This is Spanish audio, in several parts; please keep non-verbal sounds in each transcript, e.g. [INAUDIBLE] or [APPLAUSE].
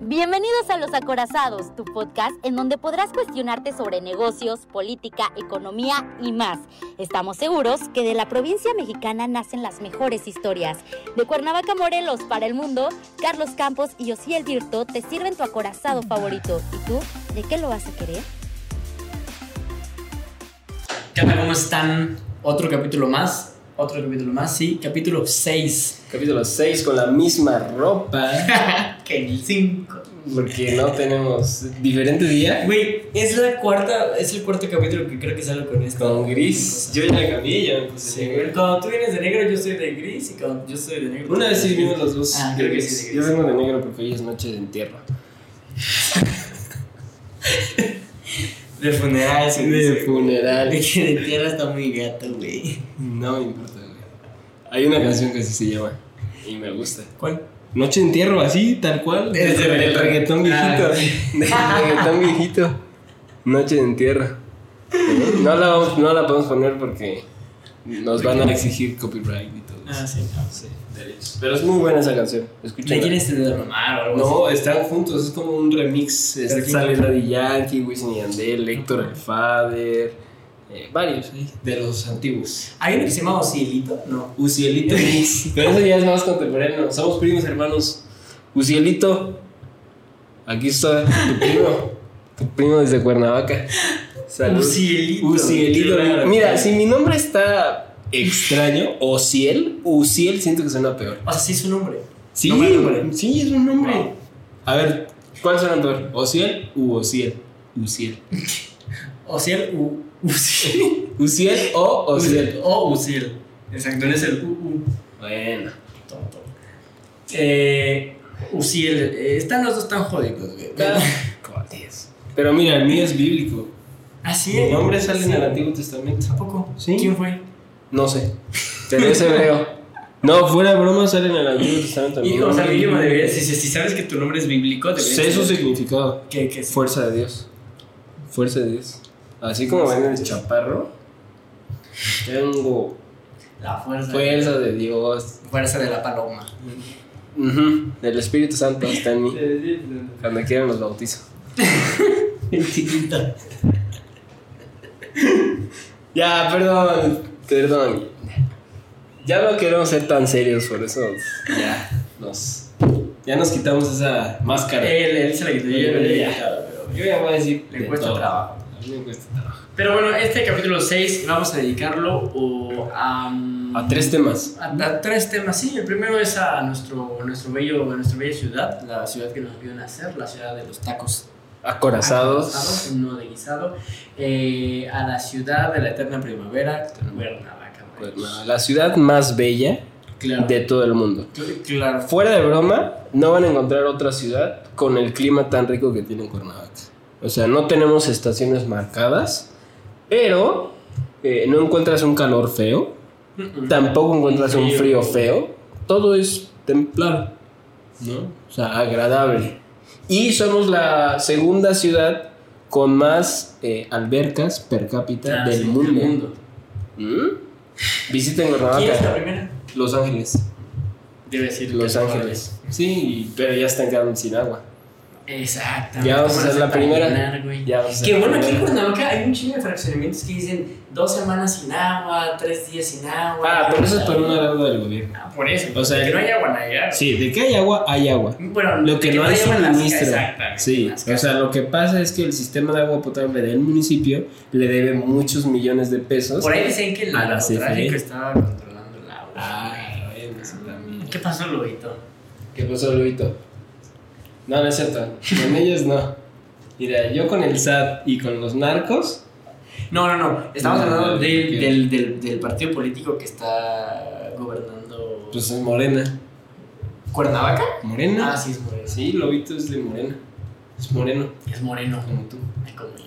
Bienvenidos a Los Acorazados, tu podcast en donde podrás cuestionarte sobre negocios, política, economía y más. Estamos seguros que de la provincia mexicana nacen las mejores historias. De Cuernavaca, Morelos para el mundo, Carlos Campos y Osiel Virto te sirven tu acorazado favorito. ¿Y tú, de qué lo vas a querer? ¿Qué tal? ¿Cómo están? Otro capítulo más. Otro capítulo más, sí. Capítulo 6. Capítulo 6 con la misma ropa. [LAUGHS] que el 5. Porque no tenemos diferente día. Güey, es la cuarta, es el cuarto capítulo que creo que salgo con esto. Con gris. Yo ya la cambié, ya me puse Sí, negro. Cuando tú vienes de negro, yo soy de gris. Y cuando yo soy de negro. Una vez sí vimos los dos. Ah, creo que sí, Yo vengo de negro porque hoy es noche de entierro. [LAUGHS] De funeral, sí. De sí. funeral. De que de tierra está muy gato, güey. No me importa, güey. Hay una canción que así se llama. Y me gusta. ¿Cuál? Noche de entierro, así, tal cual. Es de Del reggaetón. reggaetón viejito. Ah, [LAUGHS] Del reggaetón viejito. Noche de entierro. No la, vamos- no la podemos poner porque nos van a exigir copyright y todo eso. Ah, sí. Sí, Pero es muy buena esa canción. ¿Le Escúchala. quieres derramar o algo No, están juntos, es como un remix. Este, sale Daddy Yankee, Wisin y Yandel, Héctor el Father, eh, varios de los antiguos. ¿Hay uno que se llama Osielito? No. Ucielito Mix. [LAUGHS] Pero eso ya es más contemporáneo. Somos primos hermanos. Ucielito, aquí está tu primo. Tu primo desde Cuernavaca. Salud. Ucielito. Ucielito. Mira, si mi nombre está extraño, Ociel, Uciel, siento que suena peor. O sea, sí es su nombre. Sí, nombre. sí, es un nombre. No. A ver, ¿cuál suena peor? ¿Ociel u Ociel? Uciel. Osiel u Uciel. ¿Uciel [LAUGHS] o Ociel? [LAUGHS] O Uciel. Exacto, es el U. U. Bueno. Tonto. Eh, Uciel. eh, están los dos tan jodidos, güey. 10. Pero mira, el mío es bíblico. Así Mi nombre sale en el Antiguo Testamento. ¿A poco? Sí. ¿Quién fue? No sé. Pero es hebreo. No, [LAUGHS] fuera de broma sale en el Antiguo Testamento. Y, o sea, es bíblico. deberías. Si, si sabes que tu nombre es bíblico, deberías. Sé su significado. Que, que Fuerza de Dios. Fuerza de Dios. Así como ven el chaparro, tengo La fuerza. fuerza de Dios. Fuerza de la paloma. Ujú, El Espíritu Santo está en mí. [LAUGHS] Cuando quieran los bautizo. El [LAUGHS] chiquito. Ya, perdón. Perdón. Ya no queremos ser tan serios, por eso ya nos, ya nos quitamos esa máscara. Él, él se la quitó. Yo, Ya. pero Yo ya voy a decir. Le de cuesta todo. trabajo. A mí me cuesta trabajo. Pero bueno, este capítulo 6 vamos a dedicarlo o a, A tres temas. a, a tres temas. Sí, el primero es a nuestro, nuestro bello, a nuestra bella ciudad, la ciudad que nos vio nacer, la ciudad de los tacos. Acorazados. Acorazados, no de guisado. Eh, a la ciudad de la eterna primavera, Cuernavaca. La ciudad más bella Claro. de todo el mundo. Cl- Claro. Fuera de broma, no van a encontrar otra ciudad con el clima tan rico que tiene Cuernavaca. O sea, no tenemos estaciones marcadas, pero eh, no encuentras un calor feo, tampoco encuentras un Frío. frío feo, todo es templado, ¿no? O sea, agradable. Y somos la segunda ciudad con más eh, albercas per cápita Ah, del, sí, mundo. ¿Mm? Visiten ¿Quién es la Cuernavaca. primera? Los Ángeles. Debe decir Los es Ángeles. Sí, pero ya están quedando sin agua. Exactamente. Ya vamos a ¿Cómo hacer la primera. Ya vamos a Que bueno, aquí en. Cuernavaca hay un chingo de fraccionamientos que dicen dos semanas sin agua, tres días sin agua. Ah, pero eso es por una deuda del gobierno. Ah, por eso. O sea, que no hay agua, no hay agua. Sí, de que hay agua, hay agua. Bueno, Lo que no hay suministro. Sí, o sea, lo que pasa es que el sistema de agua potable del municipio le debe muchos millones de pesos. Por ahí dicen que el narcotráfico CFE. estaba controlando el agua. Ah, bueno, eso también. ¿Qué pasó, Lobito? ¿Qué pasó, Luito? No, no es cierto. Con ellos no. Mira, yo con el SAT y con los narcos. No, no, no. Estamos No, hablando del, del, del, del partido político que está gobernando. Pues es Morena. ¿Cuernavaca? ¿Morena? Ah, sí, es Moreno. Sí, Lobito es de Morena. Es moreno, Es Moreno. como tú. Como yo.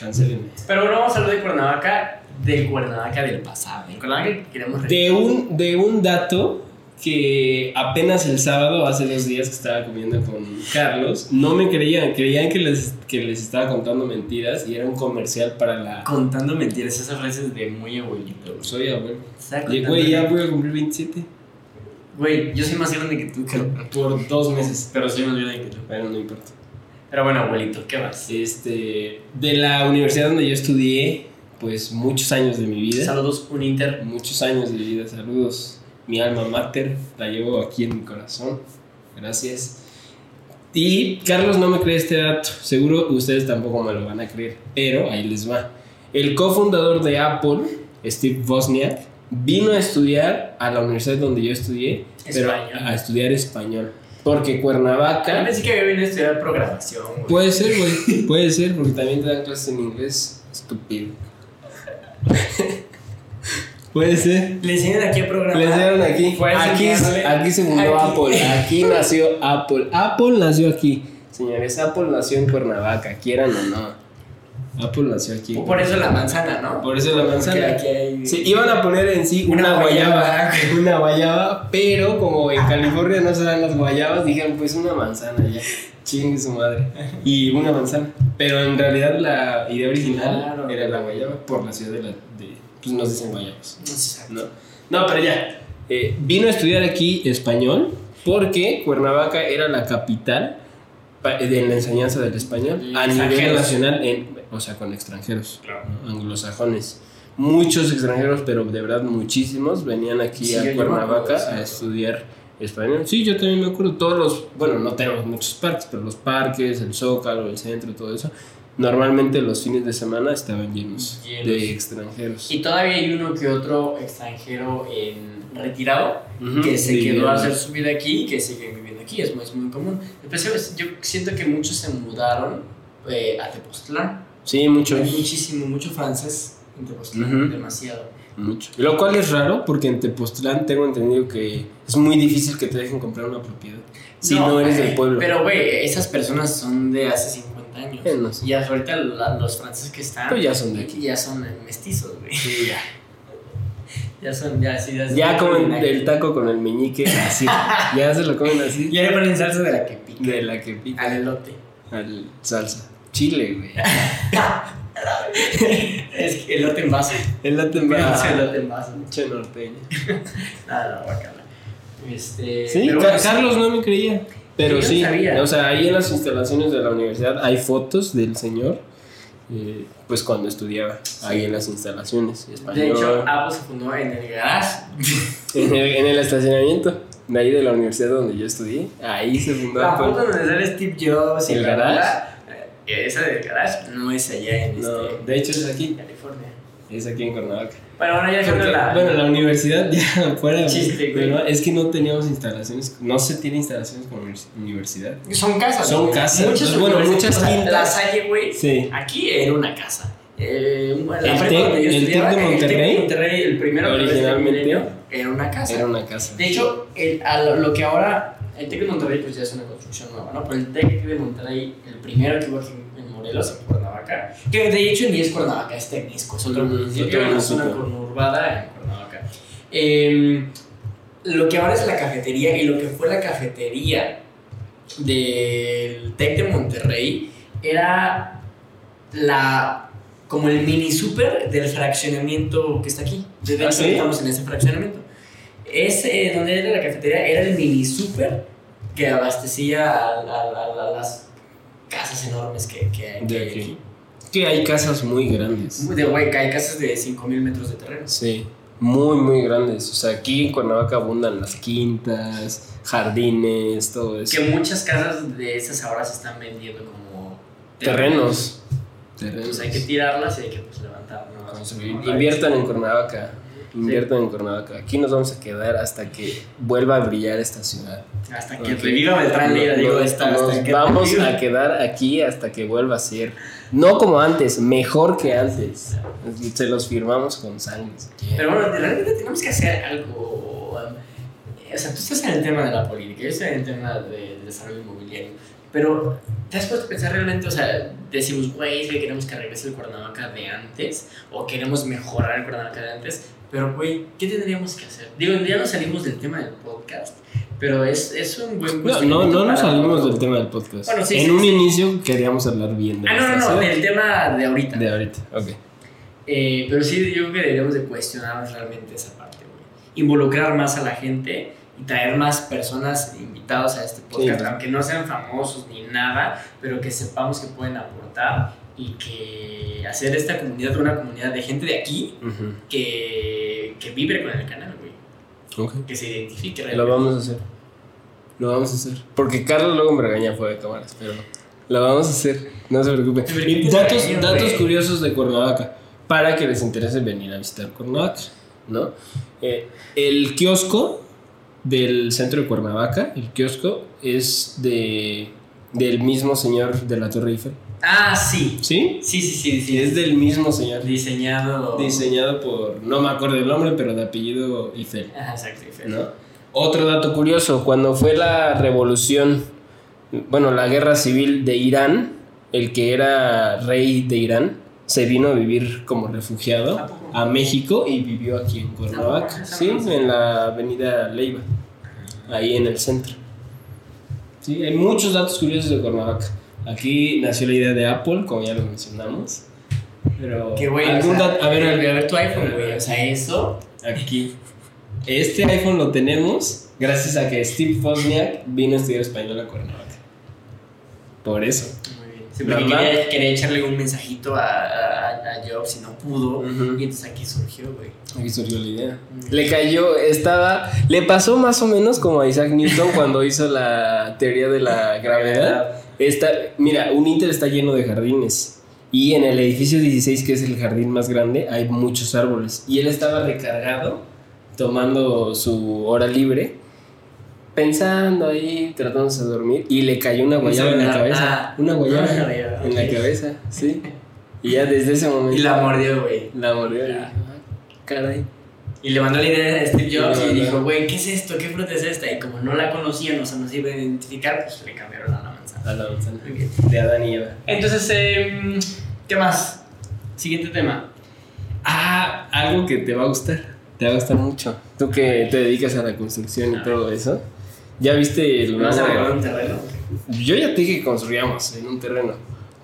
Cancélenme. Pero bueno, vamos a hablar de Cuernavaca, del Cuernavaca del pasado. Cuernavaca que queremos De un, de un dato que apenas el sábado, hace dos días que estaba comiendo con Carlos, no me creían, creían que les, que les estaba contando mentiras y era un comercial para la... Contando mentiras, esas frases de muy abuelito. Soy abuelo. Y güey, ya voy a cumplir 27. Güey, yo soy más grande que tú, creo. Por dos meses. Pero soy más grande que tú. Pero no importa. Pero bueno, abuelito, ¿qué más? Este, de la universidad donde yo estudié, pues muchos años de mi vida. Saludos, un Inter. Muchos años de vida, saludos. Mi alma mater, la llevo aquí en mi corazón. Gracias. Y Carlos no me cree este dato, seguro ustedes tampoco me lo van a creer, pero ahí les va. El cofundador de Apple, Steve Wozniak, vino a estudiar a la universidad donde yo estudié, pero Español. a estudiar español. Porque Cuernavaca... vez sí que había venido a estudiar programación, güey. Puede ser, güey, puede ser, porque también te dan clases en inglés. Estúpido. [LAUGHS] puede ser. Le enseñan aquí a programar. Les dieron aquí. Aquí, aquí se fundó aquí. Apple. Aquí nació Apple. Apple nació aquí. Señores, Apple nació en Cuernavaca, quieran o no. Apple nació aquí. Por eso la manzana, ¿no? Por eso la manzana. Aquí hay- Sí, iban a poner en sí una, Una guayaba, guayaba. una guayaba, pero como en California no se dan las guayabas, dijeron pues una manzana ya, chingue su madre, y una manzana. Pero en realidad la idea original Claro. era la guayaba por la ciudad de la, de, pues nos dicen guayabas, No. ¿no? Pero ya, eh, vino a estudiar aquí español porque Cuernavaca era la capital pa- de la enseñanza del español Y a nivel nacional, en, o sea, con extranjeros Claro. ¿no? anglosajones. Muchos extranjeros, pero de verdad muchísimos, venían aquí Sí, a Cuernavaca a estudiar español. Sí, yo también me acuerdo. Todos los, bueno, no tenemos muchos parques, pero los parques, el Zócalo, el centro, todo eso, normalmente los fines de semana estaban llenos, Llenos. de extranjeros. Y todavía hay uno que otro extranjero en retirado Ujú, que se quedó a hacer su vida aquí y que sigue viviendo aquí. Es muy, es muy común. Especialmente, yo siento que muchos se mudaron eh, a Tepoztlán. Sí, muchos. Hay muchísimo, mucho francés en Tepoztlán. Ujú. Demasiado. Mucho. Lo cual es raro porque en Tepoztlán tengo entendido que es muy difícil que te dejen comprar una propiedad si no, eres güey, del pueblo. Pero, güey, esas personas son de hace 50 años. Eh, no sé. Y ahorita la- los franceses que están. Pero ya son de aquí. Ya son mestizos, güey. Sí, ya. [LAUGHS] Ya son, ya, sí, ya, Ya comen el taco con el meñique así. [LAUGHS] ya se lo comen así. Ya le ponen salsa de la que pica. De la que pica Al elote. al salsa. Chile, güey. [LAUGHS] es que elote en vaso. El latte en vaso. elote en vaso. Che norteño. Nada, guacala. Este. Sí, bueno. Carlos no me creía. Pero sí, sabía. o sea, ahí en las instalaciones de la universidad hay fotos del señor, eh, pues cuando estudiaba, ahí en las instalaciones. Español, De hecho, Apple se fundó en el garage. [LAUGHS] en, el, en el estacionamiento de ahí de la universidad donde yo estudié, ahí se fundó La foto donde sale Steve Jobs y ¿El garage? eh, Esa del garage no es allá en No, este, de hecho es aquí, California. es aquí en Cuernavaca. Bueno, bueno, ya la. bueno, la [LAUGHS] universidad ya [LAUGHS] fuera. Chiste, güey. pero es que no teníamos instalaciones, no se tiene instalaciones como univers- universidad. Son casas. Son güey. casas. Muchas, Bueno, muchas quintas. La Salle, güey. Sí. Aquí era una casa. Eh, la El Tec- yo el de el Tec Monterrey, Monterrey, el primero que originalmente, el era una casa. Era una casa. De hecho, el, a lo, lo que ahora, el TEC de Monterrey pues ya es una construcción nueva, ¿no? Pero el TEC de Monterrey, el primero que hubo aquí en Morelos, en Cuernavaca, que de hecho ni es Cuernavaca, es Temisco, es otro Ujú, municipio, una zona conurbada en Cuernavaca. Em, lo que ahora es la cafetería y lo que fue la cafetería del TEC de Monterrey era la como el mini super del fraccionamiento que está aquí. De ¿Ah, hecho, sí? estamos en ese fraccionamiento. Ese, donde era la cafetería, era el mini super que abastecía a, a- a- a las casas enormes que, que, De hay aquí. aquí. Que hay casas muy grandes. Muy De güey, hay casas de 5000 metros de terreno. Sí, muy, muy grandes. O sea, aquí en Cuernavaca abundan las quintas, jardines, todo eso. Que muchas casas de esas ahora se están vendiendo como Terrenos. Pues hay que tirarlas y hay que pues, levantar. ¿no? Construir. Inviertan en Cuernavaca. Inviertan en Cuernavaca. Aquí nos vamos a quedar hasta que vuelva a brillar esta ciudad. Hasta que reviva Beltrán Lira, digo, Nos- esta, nos hasta que vamos reviva. a quedar aquí hasta que vuelva a ser. No como antes, mejor que antes. Se los firmamos con sangre. Pero bueno, realmente tenemos que hacer algo. um, O sea, tú estás en el tema de la política, yo estoy en el tema de, del desarrollo inmobiliario. Pero te has puesto a pensar realmente, o sea, decimos, güey, es que queremos que regrese el Cuernavaca de antes, o queremos mejorar el Cuernavaca de antes. Pero, güey, ¿qué tendríamos que hacer? Digo, ya no salimos del tema del podcast, pero es, es un buen No, no, no nos salimos del tema del podcast. Bueno, sí, en sí, un sí. inicio queríamos hablar bien de Ah, no, no, no, del tema de ahorita. De ahorita, ok. Eh, pero sí, yo creo que deberíamos de cuestionarnos realmente esa parte, güey. Involucrar más a la gente y traer más personas invitados a este podcast, Sí. aunque no sean famosos ni nada, pero que sepamos que pueden aportar y que hacer esta comunidad una comunidad de gente de aquí que, que vibre con el canal, güey. Que se identifique Lo vamos a hacer. Lo vamos a hacer. Porque Carlos luego me regaña fuera de cámaras, pero lo vamos a hacer. No se preocupe. Pero ¿qué Y datos, regaño, datos curiosos de Cuernavaca para que les interese venir a visitar Cuernavaca, ¿no? Eh, el kiosco del centro de Cuernavaca, el kiosco es de del mismo señor de la Torre Eiffel. Ah, sí. ¿Sí? Sí, sí, sí. sí. Es del mismo señor. diseñado. Diseñado por, no me acuerdo el nombre, pero de apellido Eiffel. Ajá, exacto. sí. ¿no? Otro dato curioso, cuando fue la revolución, bueno, la guerra civil de Irán, el que era rey de Irán se vino a vivir como refugiado ¿A México y vivió aquí en Cuernavaca, sí, en la avenida Leiva, ahí en el centro. Sí, hay muchos datos curiosos de Cuernavaca. Aquí nació la idea de Apple, como ya lo mencionamos. Pero Que güey, o sea, a ver, a ver, tu iPhone, güey. O sea, eso. aquí. Este iPhone lo tenemos gracias a que Steve Wozniak vino a estudiar español a Cuernavaca. Por eso. Muy bien. Sí, porque quería, quería echarle un mensajito a, a, a Jobs y no pudo. Ujú. Y entonces aquí surgió, güey. Aquí surgió la idea. Mm. Le cayó, estaba. Le pasó más o menos como a Isaac Newton cuando hizo la teoría de la [LAUGHS] gravedad. Está, mira, un Inter está lleno de jardines. Y en el edificio 16, que es el jardín más grande, hay muchos árboles. Y él estaba recargado, tomando su hora libre, pensando ahí, tratándose de dormir. Y le cayó una guayaba en la cabeza. Una guayaba en la cabeza, sí. Y ya desde ese momento. Y la mordió, güey. La mordió. y dije, "Ah, caray. Y le mandó la idea a Steve Jobs y no. dijo, güey, ¿qué es esto? ¿Qué fruta es esta? Y como no la conocían, o sea, no se iba a identificar, pues le cambiaron la De Adán y Eva. Entonces, em, ¿qué más? Siguiente tema. Ah, algo que te va a gustar. Te va a gustar mucho. Tú que te dedicas a la construcción y todo eso. ¿Ya viste el ¿Me vas a nuevo- regalar un terreno? Yo ya te dije que construyamos en un terreno,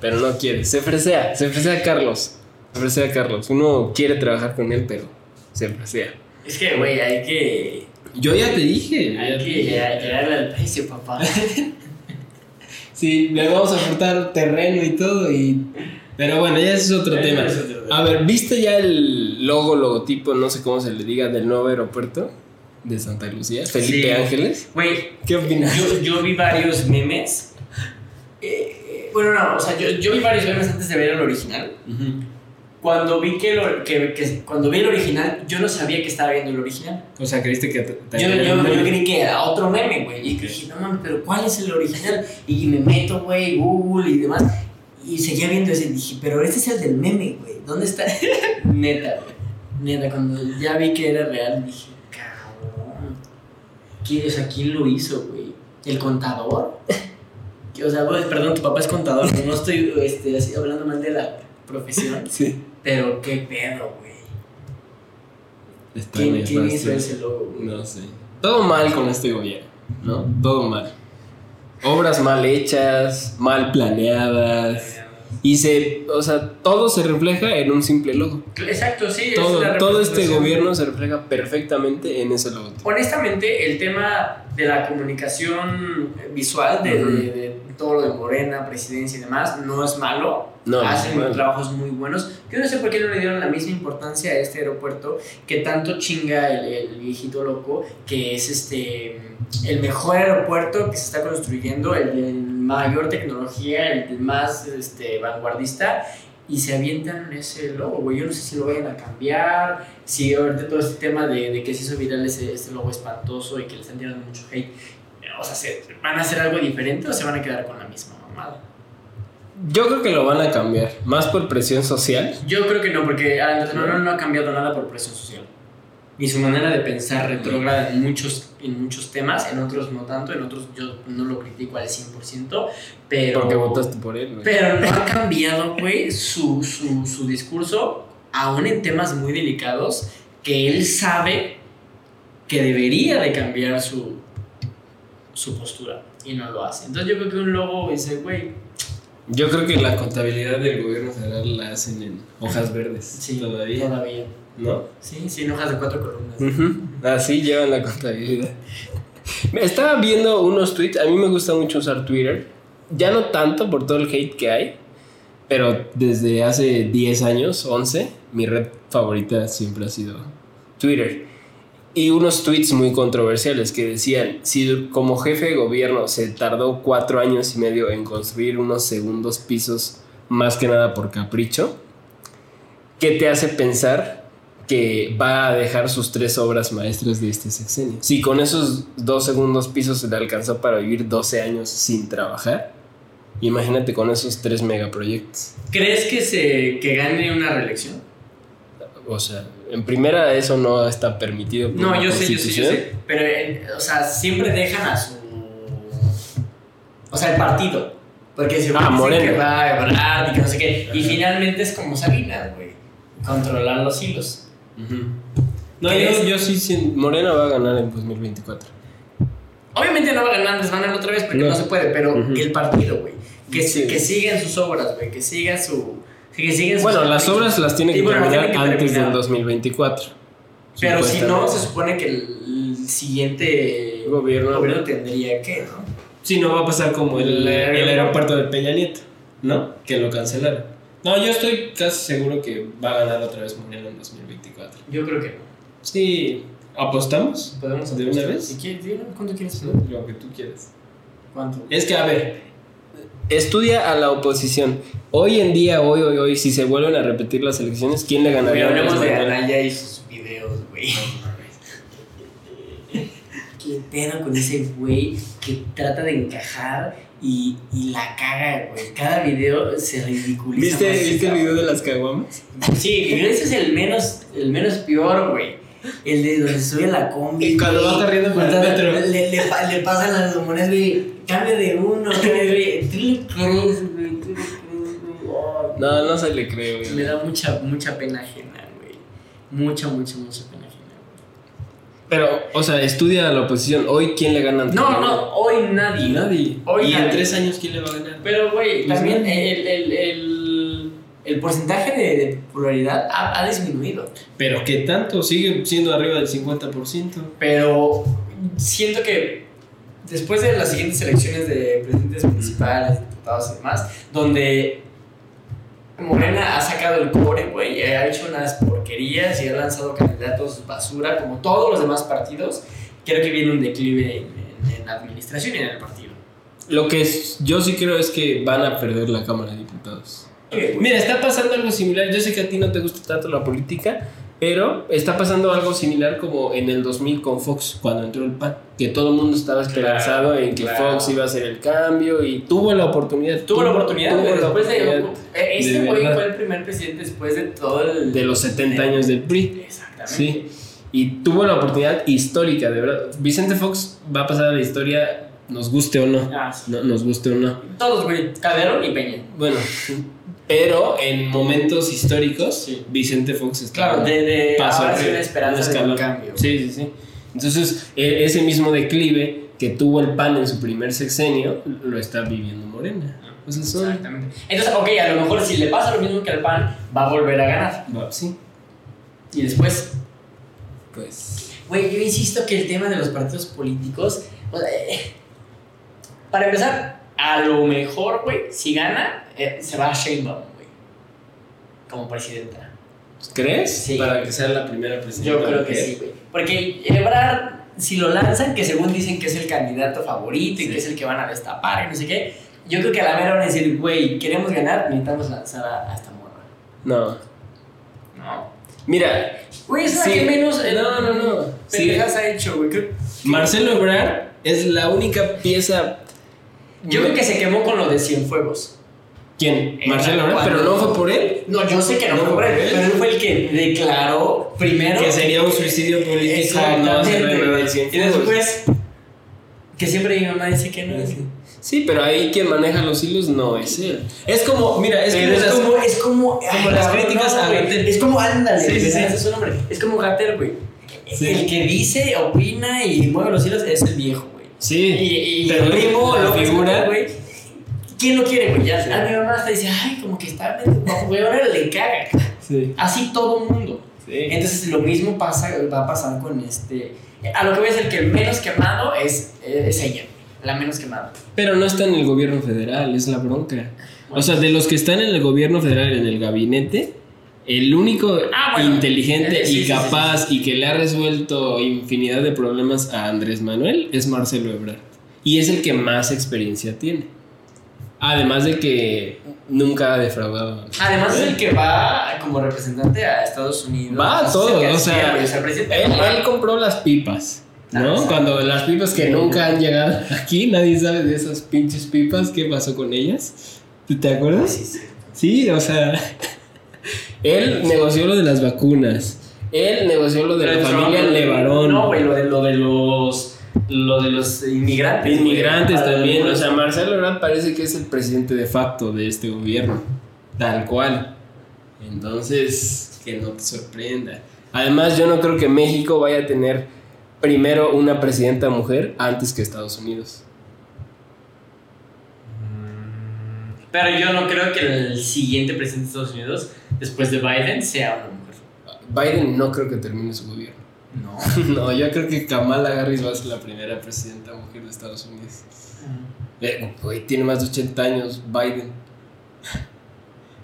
pero no quiere. Se fresea, se fresea Carlos. Se fresea Carlos. Uno quiere trabajar con él, pero se fresea. Es que, güey, hay que... Yo ya te dije. Hay que llegar- al precio, papá. [LAUGHS] Sí, le vamos a aportar terreno y todo y... Pero bueno, ya ese es otro tema. es otro tema. A ver, ¿viste ya el logo, logotipo, no sé cómo se le diga, del nuevo aeropuerto de Santa Lucía? Felipe Sí. Ángeles. Güey, ¿Qué opinas? yo, yo vi varios memes. [LAUGHS] Eh, eh, bueno, no, o sea, yo, yo vi varios memes antes de ver el original. Cuando vi que, lo- que, que- cuando vi el original, yo no sabía que estaba viendo el original. O sea, creíste que... te- Yo, yo, yo creí que era otro meme, güey. Y dije, no mames, pero ¿cuál es el original? Y me meto, güey, Google y demás. Y seguía viendo ese. y Dije, pero este es el del meme, güey. ¿Dónde está? [LAUGHS] Neta, güey. Neta, cuando ya vi que era real, dije, cabrón. ¿Quién, o sea, ¿quién lo hizo, güey? ¿El contador? [LAUGHS] O sea, güey, perdón, tu papá es contador. No estoy este, así, hablando mal de la profesión. [LAUGHS] Sí. Pero qué pedo, güey. Está ¿Quién, bien quién hizo ese logo, güey? No sé. Todo mal con este gobierno, ¿no? Todo mal. Obras mal hechas, mal planeadas. Y se, o sea, todo se refleja en un simple logo. Exacto, sí. es Todo, la todo este gobierno se refleja perfectamente en ese logo. Honestamente, el tema de la comunicación visual, de, Ujú. de- de todo lo de Morena, presidencia y demás, no es malo. No, no Hacen es malo. trabajos muy buenos. Yo no sé por qué no le dieron la misma importancia a este aeropuerto que tanto chinga el, el viejito loco, que es este el mejor aeropuerto que se está construyendo, el de mayor tecnología, el más este, vanguardista. Y se avientan ese logo, güey. Yo no sé si lo vayan a cambiar, si ahorita todo este tema de, de que se hizo viral ese, este logo espantoso y que le están tirando mucho hate. O sea, ¿se- ¿van a hacer algo diferente o se van a quedar con la misma mamada? Yo creo que lo van a cambiar, más por presión social. Yo creo que no, porque Andrés Manuel no ha cambiado nada por presión social. Ni su manera de pensar retrógrada en muchos, en muchos temas, en otros no tanto, en otros yo no lo critico al 100%, pero... Porque votaste por él, güey. Pero no ha cambiado, güey, su, su, su discurso, aún en temas muy delicados, que él sabe que debería de cambiar su, su postura y no lo hace. Entonces yo creo que un logo dice, güey, Yo creo que la contabilidad del gobierno federal la hacen en hojas verdes. sí, Todavía. todavía. ¿No? Sí, sin hojas de cuatro columnas. Así llevan la contabilidad. Me Estaba viendo unos tweets. A mí me gusta mucho usar Twitter. Ya no tanto por todo el hate que hay. Pero desde hace 10 años, 11, mi red favorita siempre ha sido Twitter. Y unos tweets muy controversiales que decían, si como jefe de gobierno se tardó cuatro años y medio en construir unos segundos pisos más que nada por capricho, ¿qué te hace pensar que va a dejar sus tres obras maestras de este sexenio? Si con esos dos segundos pisos se le alcanzó para vivir 12 años sin trabajar, imagínate con esos tres megaproyectos. ¿Crees que, se, que gane una reelección? O sea, en primera eso no está permitido. por No, yo sé, yo sé, yo sé. Pero, eh, o sea, siempre dejan a su. O sea, el partido. Porque se Ah, que va a Ebrard y que no sé qué. Y finalmente es como Salinas, güey. Controlar los hilos. No, yo, yo sí, sí, Morena va a ganar en 2024. Obviamente no va a ganar Andrés Manuel otra vez porque no, No. se puede, pero el partido, güey. Que, Sí. que sigan sus obras, güey. Que siga su. Que sigan sus Bueno, las obras las tiene que bueno, terminar que antes terminar. del 2024. Pero si no, se supone que el siguiente Gobierno. gobierno tendría que, ¿no? Sí, no va a pasar como el, El el aeropuerto de Peña Nieto, ¿no? Que lo cancelaron. No, yo estoy casi seguro que va a ganar otra vez Morena en 2024. Yo creo que no. Sí, ¿apostamos? Podemos ¿De una apostar. vez? Si quieres, ¿cuánto quieres poner? Lo que tú quieras. ¿Cuánto? Es que, a ver, estudia a la oposición. Hoy en día, hoy, hoy, hoy, si se vuelven a repetir las elecciones, ¿quién le ganaría? a hablemos de? Anaya y sus videos, güey. [LAUGHS] ¿Qué pedo con ese güey que trata de encajar y, y la caga, güey? Cada video se ridiculiza. ¿Viste, más, ¿viste el video de las caguamas? Sí, ese es el menos, el menos peor, güey. El de donde sube la combi. Y cuando güey. va corriendo por el metro. Le, le, le pasan las monedas, güey. Cambio de uno, [LAUGHS] güey. ¿Tú le crees, güey? ¿Tú le crees, güey? Ay, No, no se le cree, güey. Me da mucha, mucha pena ajena, güey. Mucha, mucha, mucha pena. Pero, o sea, estudia a la oposición. Hoy, ¿quién le gana? No, no, hoy nadie. Nadie. Hoy ¿Y en tres años quién le va a ganar? Pero, güey, Pues también el, el, el, el porcentaje de, de popularidad ha, ha disminuido. Pero ¿qué tanto? Sigue siendo arriba del 50%. Pero siento que después de las siguientes elecciones de presidentes municipales, diputados y demás, donde Morena ha sacado el cobre, güey, ha hecho unas porquerías y ha lanzado candidatos basura, como todos los demás partidos, creo que viene un declive en, en- en la administración y en el partido. Lo que es- yo sí creo es que van a perder la Cámara de Diputados. Mira, Mira, está pasando algo similar. Yo sé que a ti no te gusta tanto la política, pero está pasando algo similar como en el 2000 con Fox, cuando entró el PAN. Que todo el mundo estaba esperanzado en que claro. Fox iba a hacer el cambio y tuvo la oportunidad. tuvo la oportunidad, tuvo güey, la después de... eh, Este de güey fue el primer presidente después de todo el... de los 70 años del PRI. Exactamente. Sí. Y tuvo la oportunidad histórica, de verdad. Vicente Fox va a pasar a la historia, nos guste o no. Ah, sí. No, nos guste o no. Todos, güey, Calderón y Peña. Bueno, pero en momentos históricos, Sí. Vicente Fox está Claro, de, de pasó ahora una esperanza de un cambio. Sí, sí, sí. Entonces, e- ese mismo declive que tuvo el PAN en su primer sexenio, lo está viviendo Morena. O sea, son- Exactamente. Entonces, ok, a lo mejor si le pasa lo mismo que al PAN, va a volver a ganar. va- sí, Y después, pues. güey, yo insisto que el tema de los partidos políticos, eh, para empezar, a lo mejor, güey, si gana, eh, se va a Sheinbaum, güey, como presidenta. ¿Crees? Sí. Para que sea la primera presidenta. Yo creo que sí, güey. Porque Ebrard, si lo lanzan, que según dicen que es el candidato favorito y Sí. que es el que van a destapar y no sé qué, yo creo que a la mera van a decir, güey, queremos ganar, necesitamos lanzar a, a esta morra. No. No. Mira, Güey, es la Sí. que menos. eh, No, no, no. Sí. Ha hecho, güey. Marcelo Ebrard es la única pieza. Yo creo que se quemó con lo de Cienfuegos. ¿Quién? Marcelo Ebrard, pero no fue por él. No, yo sé que no, No, fue por él, ¿por él? pero él fue el que declaró primero. Que sería un suicidio político. no Exactamente. y después. Que siempre mi mamá dice que no es. Sí, pero ahí quien maneja los hilos no es él. Es como, mira, es como, es como, es como, como las críticas a güey. Gatell. Es como, ándale, Sí, sí, es su nombre. Es como Gatel, güey. El que dice, opina y mueve los hilos es el viejo, güey. Sí, Y, y pero el primo, la lo figura. güey. ¿Quién lo quiere, güey? Ya, Sí. A mi mamá hasta dice, ay, como que está medio guapo, güey. Ahora le caga. Sí. Así todo el mundo. Sí. Entonces lo mismo pasa, va a pasar con este... A lo que voy a decir que el menos quemado es, es ella, la menos quemada. Pero no está en el gobierno federal, es la bronca. O sea, de los que están en el gobierno federal, en el gabinete, el único Ah, bueno. inteligente Eh, sí, y sí, sí, capaz y que le ha resuelto infinidad de problemas a Andrés Manuel es Marcelo Ebrard. Y es el que más experiencia tiene. Además de que nunca ha defraudado. Además es el que va como representante a Estados Unidos. Va a todo, o sea, Él, compró las pipas, ¿no? Ah. Cuando las pipas que nunca han llegado aquí, nadie sabe de esas pinches pipas, qué pasó con ellas. ¿Tú te acuerdas? Sí, sí. Sí, o sea, él negoció lo de las vacunas. Él negoció lo de la familia Levarón. No, güey, lo de, lo de los. Lo de los inmigrantes. Inmigrantes Para también. O sea, Marcelo Ebrard parece que es el presidente de facto de este gobierno. Tal cual. Entonces, que no te sorprenda. Además, yo no creo que México vaya a tener primero una presidenta mujer antes que Estados Unidos. Pero yo no creo que el siguiente presidente de Estados Unidos, después de Biden, sea una mujer. Biden no creo que termine su gobierno. No. No, yo creo que Kamala Harris va a ser la primera presidenta mujer de Estados Unidos. Eh, güey, tiene más de 80 años Biden.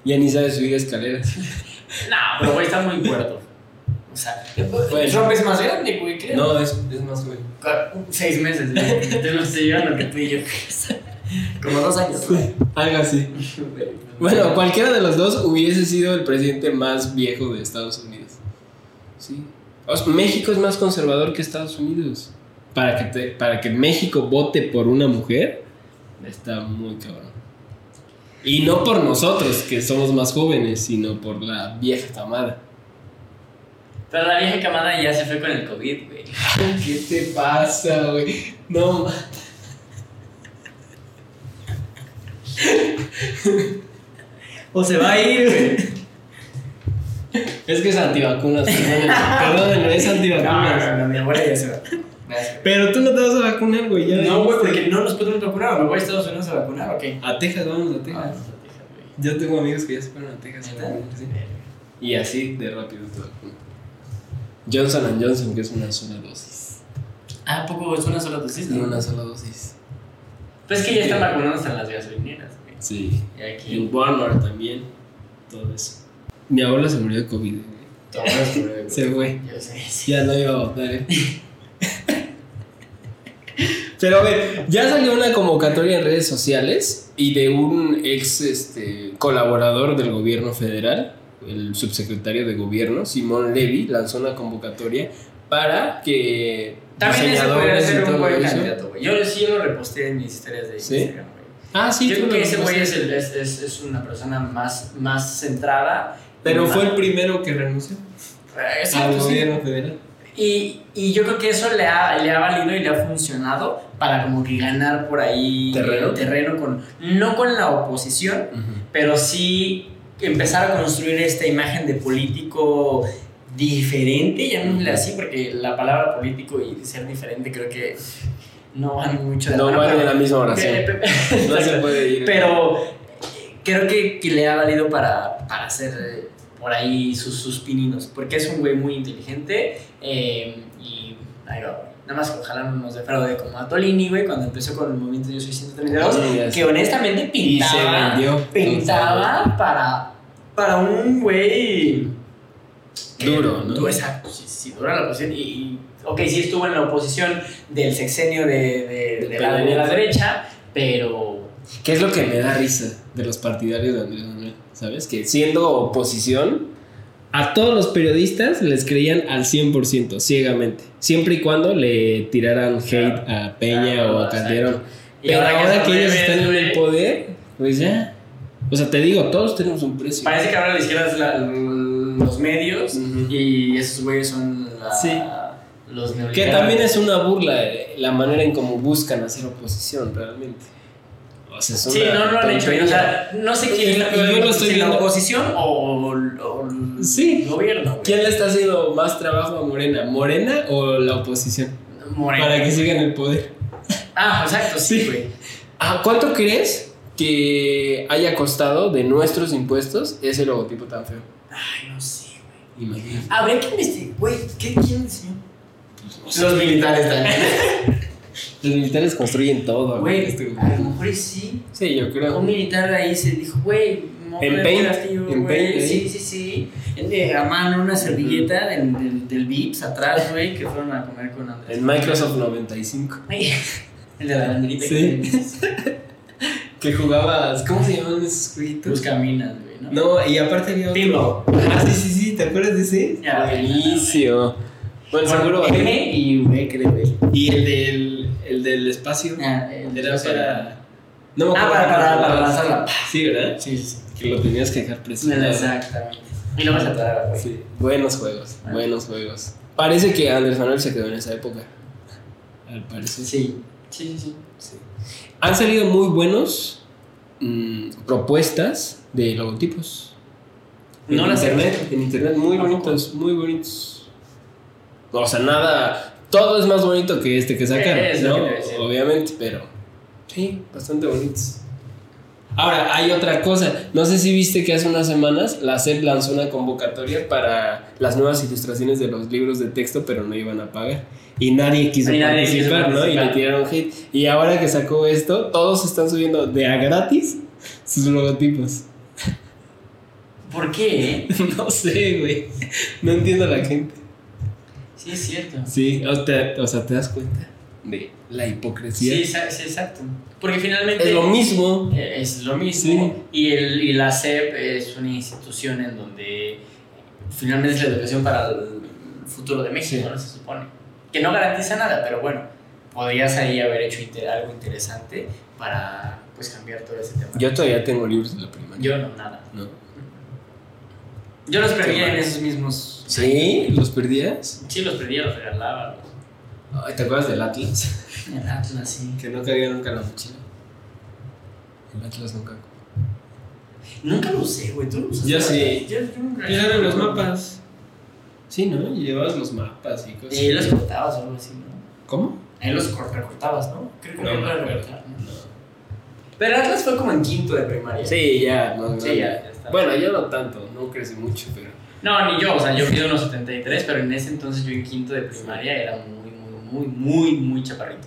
Ya ni sabe subir escaleras. [LAUGHS] No, pero güey, está muy cuerdo. O sea, Bueno. Trump es más grande, güey, creo. No, es, es más joven. Seis meses, güey. [LAUGHS] Te lo estoy llevando que tú y yo. Como dos años, güey. Algo así. Bueno, cualquiera de los dos hubiese sido el presidente más viejo de Estados Unidos. Sí. O sea, México es más conservador que Estados Unidos. Para que, te- para que México vote por una mujer, está muy cabrón. Y no por nosotros, que somos más jóvenes, sino por la vieja camada. Pero la vieja camada ya se fue con el COVID, güey. [LAUGHS] ¿Qué te pasa, güey? No, O se va a ir, güey. [LAUGHS] Es que es antivacunas, perdónenme. Perdónenme, es antivacunas. no, mi abuela ya se va. Pero tú no te vas a vacunar, güey. ya No, güey, porque no nos podemos vacunar. Me voy a Estados Unidos a vacunar, ¿ok? A Texas, vamos a Texas. Ah, Yo tengo amigos que ya se fueron a Texas. a ¿Neta? vacunar, sí. Y así de rápido te vacunan. Johnson Johnson, que es una sola dosis. Ah, ¿a poco es una sola dosis? No? una sola dosis. Pues es que ya están vacunando hasta en las gasolineras, güey. Sí. Y aquí. En Walmart también. Todo eso. Mi abuela se murió de COVID. güey. Todo es sobre- Se fue. Yo sé, sí. Ya no iba a votar, ¿eh? Pero a ver, ya salió una convocatoria en redes sociales y de un ex este, colaborador del gobierno federal, el subsecretario de gobierno, Simón Levy, lanzó una convocatoria para que También ese y ser un buen eso- candidato, güey. Yo sí lo reposté en mis historias de ¿Sí? Instagram, güey. Ah, sí, Yo creo que ese güey es, repostaste. el- es, es, es una persona más, más centrada. Pero fue el primero que renunció Eh, al sí. gobierno federal. Y, y yo creo que eso le ha, le ha valido y le ha funcionado para como que ganar por ahí ¿Terreno? terreno con, no con la oposición, pero sí empezar a construir esta imagen de político diferente, llamémosle así, porque la palabra político y ser diferente creo que no van mucho de No van en la misma oración. [LAUGHS] No se puede ir. Pero creo que, que le ha valido para, para hacer eh, por ahí sus, sus pininos, porque es un güey muy inteligente eh, y ahí va. Nada más que ojalá no nos defraude como a Tolini, güey, cuando empezó con el movimiento Yo Soy 132, Sí, ya sé. que honestamente Y se pintaba, vendió. pintaba para, para un güey Duro, ¿no? Exacto, sí, sí, dura la oposición. Y, y, ok, sí estuvo en la oposición del sexenio de, de, de la, de la derecha, pero ¿Qué es lo que me da risa de los partidarios de Andrés Manuel? ¿Sabes? Que siendo oposición, a todos los periodistas les creían al 100%, ciegamente. Siempre y cuando le tiraran hate a Peña Ah, o a. Calderón. Y Pero ahora que ahora que ellos están en el poder, pues ya. O sea, te digo, todos tenemos un precio. Parece que ahora la izquierda es la- los medios Ujú. y esos güeyes son la- Sí. los Que también es una burla eh, la manera en cómo buscan hacer oposición, realmente. O sea, es Sí, una no lo han hecho. O sea, no sé quién yo lo estoy la oposición o, o el gobierno. güey. ¿Quién le está haciendo más trabajo a Morena? ¿Morena o la oposición? Moreno. Para que sigan el poder. Ah, exacto, sí, Sí. güey. Ah, ¿Cuánto crees que haya costado de nuestros impuestos ese logotipo tan feo? Ay, no sé, güey. Imagínate. Habría que investigar, güey, ¿qué, ¿quién? Pues, Los militares también. [LAUGHS] Los militares construyen todo. Güey, Este- a lo mejor sí. Sí, yo creo. Un militar ahí se dijo, güey, En Paint, en güey. Paint, Sí, ahí. sí, sí. De a mano una servilleta del, del, del Vips atrás, güey, que fueron a comer con Andrés. En Microsoft 95. Ay, [LAUGHS] El de la banderita Sí. [LAUGHS] que jugabas. ¿Cómo se llamaban esos jueguitos? Busca minas, güey, ¿no? No, y aparte había otro. Ah, sí, sí, sí. ¿Te acuerdas de ese? Ya, Buenísimo. Bueno, seguro. M y V, creo. Y el del, el del espacio. Ah, el Era espacio para. No me Ah, acuerdo. para, para, para lanzarla. Sí, ¿verdad? Sí, sí, sí. Que lo tenías que dejar presionado. Exactamente. Y luego se atoraba, güey. Sí. Buenos juegos, Ah. buenos juegos. Parece que Andrés Manuel se quedó en esa época. Al parecer. Sí. Sí, sí, sí. Sí. Han salido muy buenos mm, propuestas de logotipos. No en las internet, en internet muy ¿A bonitos, muy bonitos. O sea, nada, todo es más bonito que este que sacaron, ¿no? que. Obviamente, pero sí, bastante bonitos. Ahora, hay otra cosa. No sé si viste que hace unas semanas la SEP lanzó una convocatoria para las nuevas ilustraciones de los libros de texto, pero no iban a pagar. Y nadie quiso Y nadie quiso participar, ¿no? Y le participar. tiraron hate. Y ahora que sacó esto, todos están subiendo de a gratis sus logotipos. ¿Por qué? [LAUGHS] no sé, güey. No entiendo a la gente. Sí, es cierto. Sí, o, te- o sea, te das cuenta de la hipocresía. Sí, exacto. Porque finalmente. es lo mismo. Eh, Es lo mismo. Sí. Y, el, y la SEP es una institución en donde finalmente es la educación para el futuro de México, Sí. ¿no? Se supone. Que no garantiza nada, pero bueno, podrías ahí haber hecho inter- algo interesante para pues cambiar todo ese tema. Yo todavía tengo libros de la primaria. Yo no, nada. ¿No? Yo los perdía en esos mismos. ¿Sí? ¿Los perdías? Sí, los perdía, los regalaba. Ay, ¿Te acuerdas del Atlas? [LAUGHS] En Atlas, sí. Que no cabía nunca en la mochila. El Atlas nunca. Nunca lo usé, güey. ¿Tú lo usaste? Yo sí. Yo, nunca- Eran los mapas. Sí, ¿no? Llevabas los mapas y cosas. Y ahí los cortabas o algo así, ¿no? ¿Cómo? Ahí los cort- recortabas, ¿no? Creo que No no, recortar, ¿no? Pero Atlas fue como en quinto de primaria. Sí, ya, más Sí, ya, ya está. Bueno, yo no tanto, no crecí mucho, pero. No, ni yo, o sea, yo mido unos 73, pero en ese entonces yo en quinto de primaria era muy, muy, muy, muy, muy chaparrito.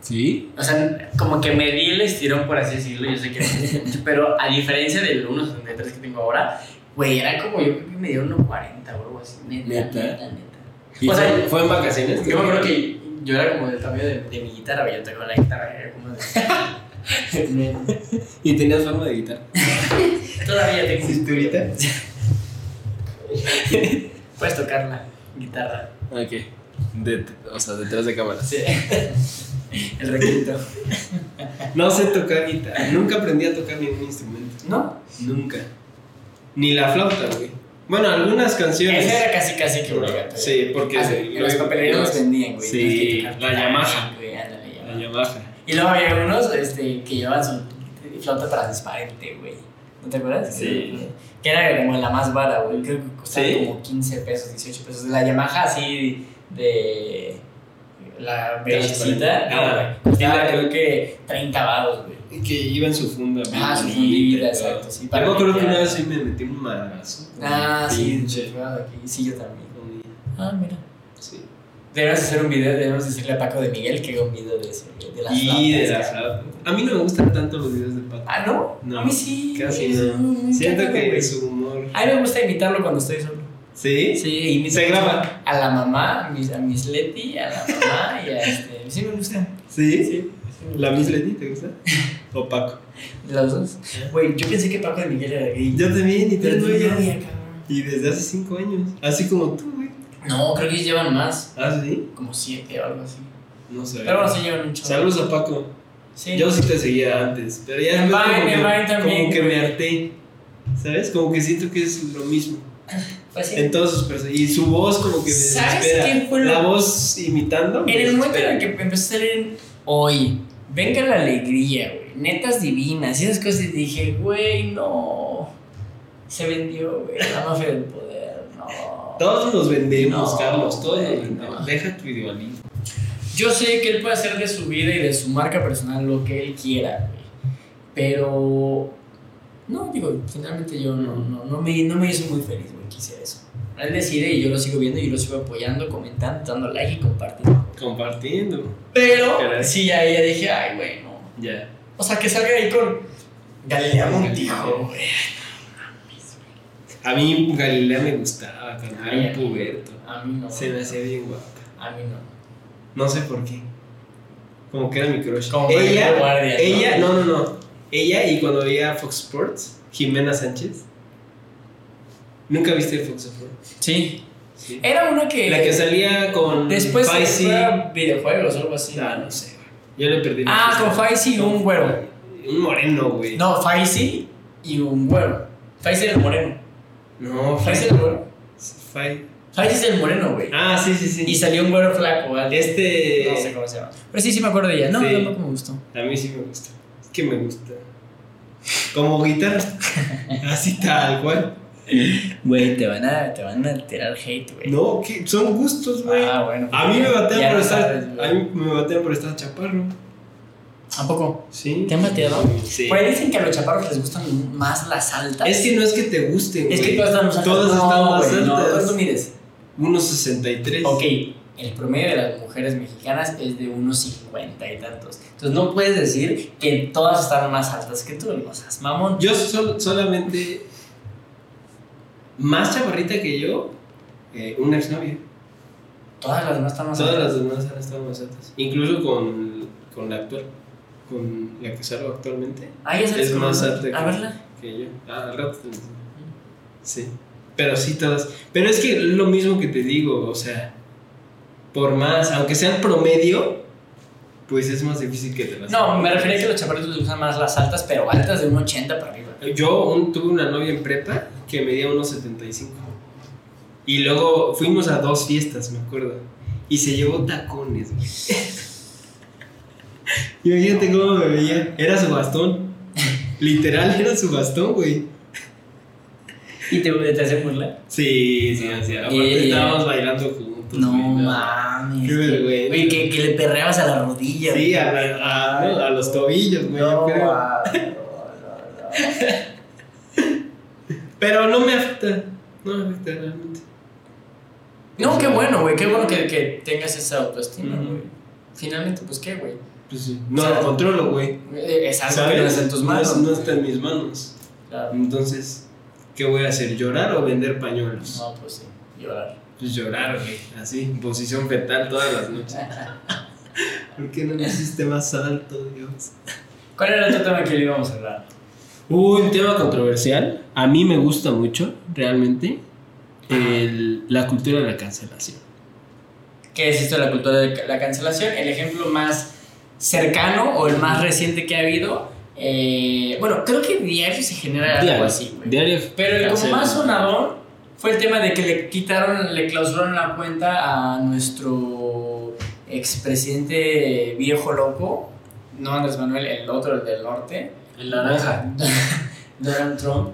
¿Sí? O sea, como que me di el estirón, por así decirlo, yo sé que mucho, [LAUGHS] pero a diferencia del 1.73 que tengo ahora, güey, era como yo creo que me dio 1.40 o algo así, neta, ¿Neta? neta, neta. ¿Y O sea, fue en vacaciones? Yo me acuerdo que yo era como del tamaño de, de mi guitarra, yo tocaba la guitarra, era como de... [LAUGHS] [LAUGHS] ¿Y tenías forma de guitarra? [LAUGHS] Todavía tengo ¿Cinturita? [LAUGHS] Puedes tocar la guitarra. Ok. De- o sea, detrás de cámaras. Sí. El requinto. No sé tocar guitarra. Nunca aprendí a tocar ningún instrumento. ¿No? Nunca. Ni la flauta, güey. Bueno, algunas canciones. Esa era casi, casi que obligatoria. Sí, porque Ah, los vendían, güey. Sí, la Yamaha. güey, ándale, La Yamaha. Y luego había unos este, que llevaban su flauta transparente, güey. ¿No te acuerdas? Sí. Que era como la más vara, güey. Creo que costaba ¿Sí? como 15 pesos, 18 pesos. La Yamaha así de la bellecita. No, Ah. güey. Costaba creo que 30 baros, güey. Que iba en su funda. Ah, su fundita, exacto, sí, Yo para me acuerdo que una vez sí me metí un madrazo. Ah, sí, sí, yo también. Ah, mira. Debemos hacer un video, debemos decirle a Paco de Miguel que haga un video de eso, de las Y de flautas, la cabrón. flauta. A mí no me gustan tanto los videos de Paco. Ah, ¿no? No, A mí sí. Casi no. Siento cagado, que su humor. A mí me gusta imitarlo cuando estoy solo. ¿Sí? Sí, imito Se graba. A la mamá, a mis, a mis Leti, a la mamá y a este. Sí, me gusta. ¿Sí? Sí. ¿La Miss Leti te gusta? [LAUGHS] ¿O Paco? Los dos. Güey, yo pensé que Paco de Miguel era gay. Yo también, y no sabía, cabrón. Y desde hace cinco años. Así como tú, güey. No, creo que llevan más. ¿Ah, sí? Como siete o algo así. No sé. Pero bueno, sí llevan un chorro. Saludos a Paco. Sí. Yo sí te seguía antes, pero ya después Vine, como, que, también, como que me harté. ¿Sabes? Como que siento que es lo mismo. [LAUGHS] Fue así. En todas sus personas. Y su voz como que me ¿Sabes desespera. quién fue lo- La voz imitando. En el momento en el que empezó a salir hoy, venga la alegría, güey, netas divinas y esas cosas, y dije, güey, no. Se vendió, güey, la mafia del poder. Todos nos vendemos, No, Carlos. Todos güey, vendemos. Deja tu idealismo. Yo sé que él puede hacer de su vida y de su marca personal lo que él quiera, güey. Pero. No, digo, finalmente yo no, no, no, me, no me hizo muy feliz, güey, hiciera eso. Él decide y yo lo sigo viendo y yo lo sigo apoyando, comentando, dando like y compartiendo. Compartiendo. Pero Caray. sí, ahí ya dije, ay, güey, no. Ya. O sea, que salga ahí con Galilea Montijo, güey. A mí Galilea me gustaba cuando Ay, era un puberto. A mí no. Se me hacía bien guapa. A mí no. No sé por qué. Como que era mi crush. Como ella, Guardia, ¿no? ella, no, no, no. Ella y cuando veía Fox Sports, Jimena Sánchez. ¿Nunca viste Fox Sports? Sí. Sí. Era una que. La que salía con Después Faisy. videojuegos o algo así. Ah, no sé, güey. Yo le perdí. Ah, con Faisy y un güero. Un moreno, güey. No, Faisy y un güero. Faisy era el moreno. No, era el güero. Fai- Faisy es el moreno, güey. Ah, sí, sí, sí. Y salió un güero flaco, ¿vale? Este. No sé cómo se llama. Pero sí, sí me acuerdo de ella. No, Sí. tampoco me gustó. A mí sí me gusta. Es que me gusta. Como guitarra. [LAUGHS] Así tal cual. Güey, te van a, te van a tirar hate, güey. No, que son gustos, güey. Ah, bueno. A mí me batean por estar. a mí me batean por estar chaparro. ¿A poco? Sí. ¿Te han bateado? Sí. Por ahí dicen que a los chaparros les gustan más las altas. Es que no es que te gusten, Es que todas están más altas. Todas no, están más güey, No, altas. ¿cuánto mides? 1.63. Ok, el promedio de las mujeres mexicanas es de unos 50 y tantos. Entonces no puedes decir que todas están más altas que tú, no seas mamón. Yo sol- solamente. Más chaparrita que yo, eh, una exnovia. Todas las demás están más Todas altas. las demás han estado más altas. Incluso con, con la actual. Con la que salgo actualmente. Ah, ya Es más alta que- A verla. Que yo. Ah, al rato te. Sí. Pero sí, todas. Pero es que lo mismo que te digo, o sea. Por más, aunque sean promedio, pues es más difícil que te las. No, me refería a que los chaparritos les gustan más las altas, pero altas de un 80 para arriba. Yo un- tuve una novia en prepa que medía unos 75. Y luego fuimos a dos fiestas, me acuerdo. Y se llevó tacones, güey. [LAUGHS] [LAUGHS] Imagínate cómo me veía. Era su bastón. Literal, era su bastón, güey. ¿Y te, te hacen burla? Sí, sí, sí. Aparte estábamos bailando juntos. No güey, mames. Qué vergüenza. Güey, que, que le perreabas a la rodilla. Sí, güey. a, a- a- a los tobillos, güey. No, mames, [LAUGHS] no. Pero no me afecta. No me afecta realmente. No, qué bueno, güey. Qué bueno que, que tengas esa autoestima, güey. Finalmente, pues qué, güey. Pues sí. No O sea, lo controlo, güey. Eh, Es algo ¿Sabes? que no está en tus manos. No, no está en mis manos. Claro. Entonces, ¿qué voy a hacer? ¿Llorar o vender pañuelos? No, pues sí, llorar. Pues llorar, güey. Así, en posición fetal todas las noches. [LAUGHS] ¿Por qué no me hiciste más alto, Dios? ¿Cuál era el otro tema que le íbamos a hablar? Un tema controversial. A mí me gusta mucho, realmente, el- la cultura de la cancelación. ¿Qué es esto de la cultura de la cancelación? El ejemplo más cercano o el más reciente que ha habido. eh, bueno, creo que diario se genera algo así, güey. diario Pero el como más sonador fue el tema de que le quitaron, le clausuraron la cuenta a nuestro expresidente viejo loco, no Andrés Manuel, el otro, el del norte. El naranja. [LAUGHS] Donald Trump.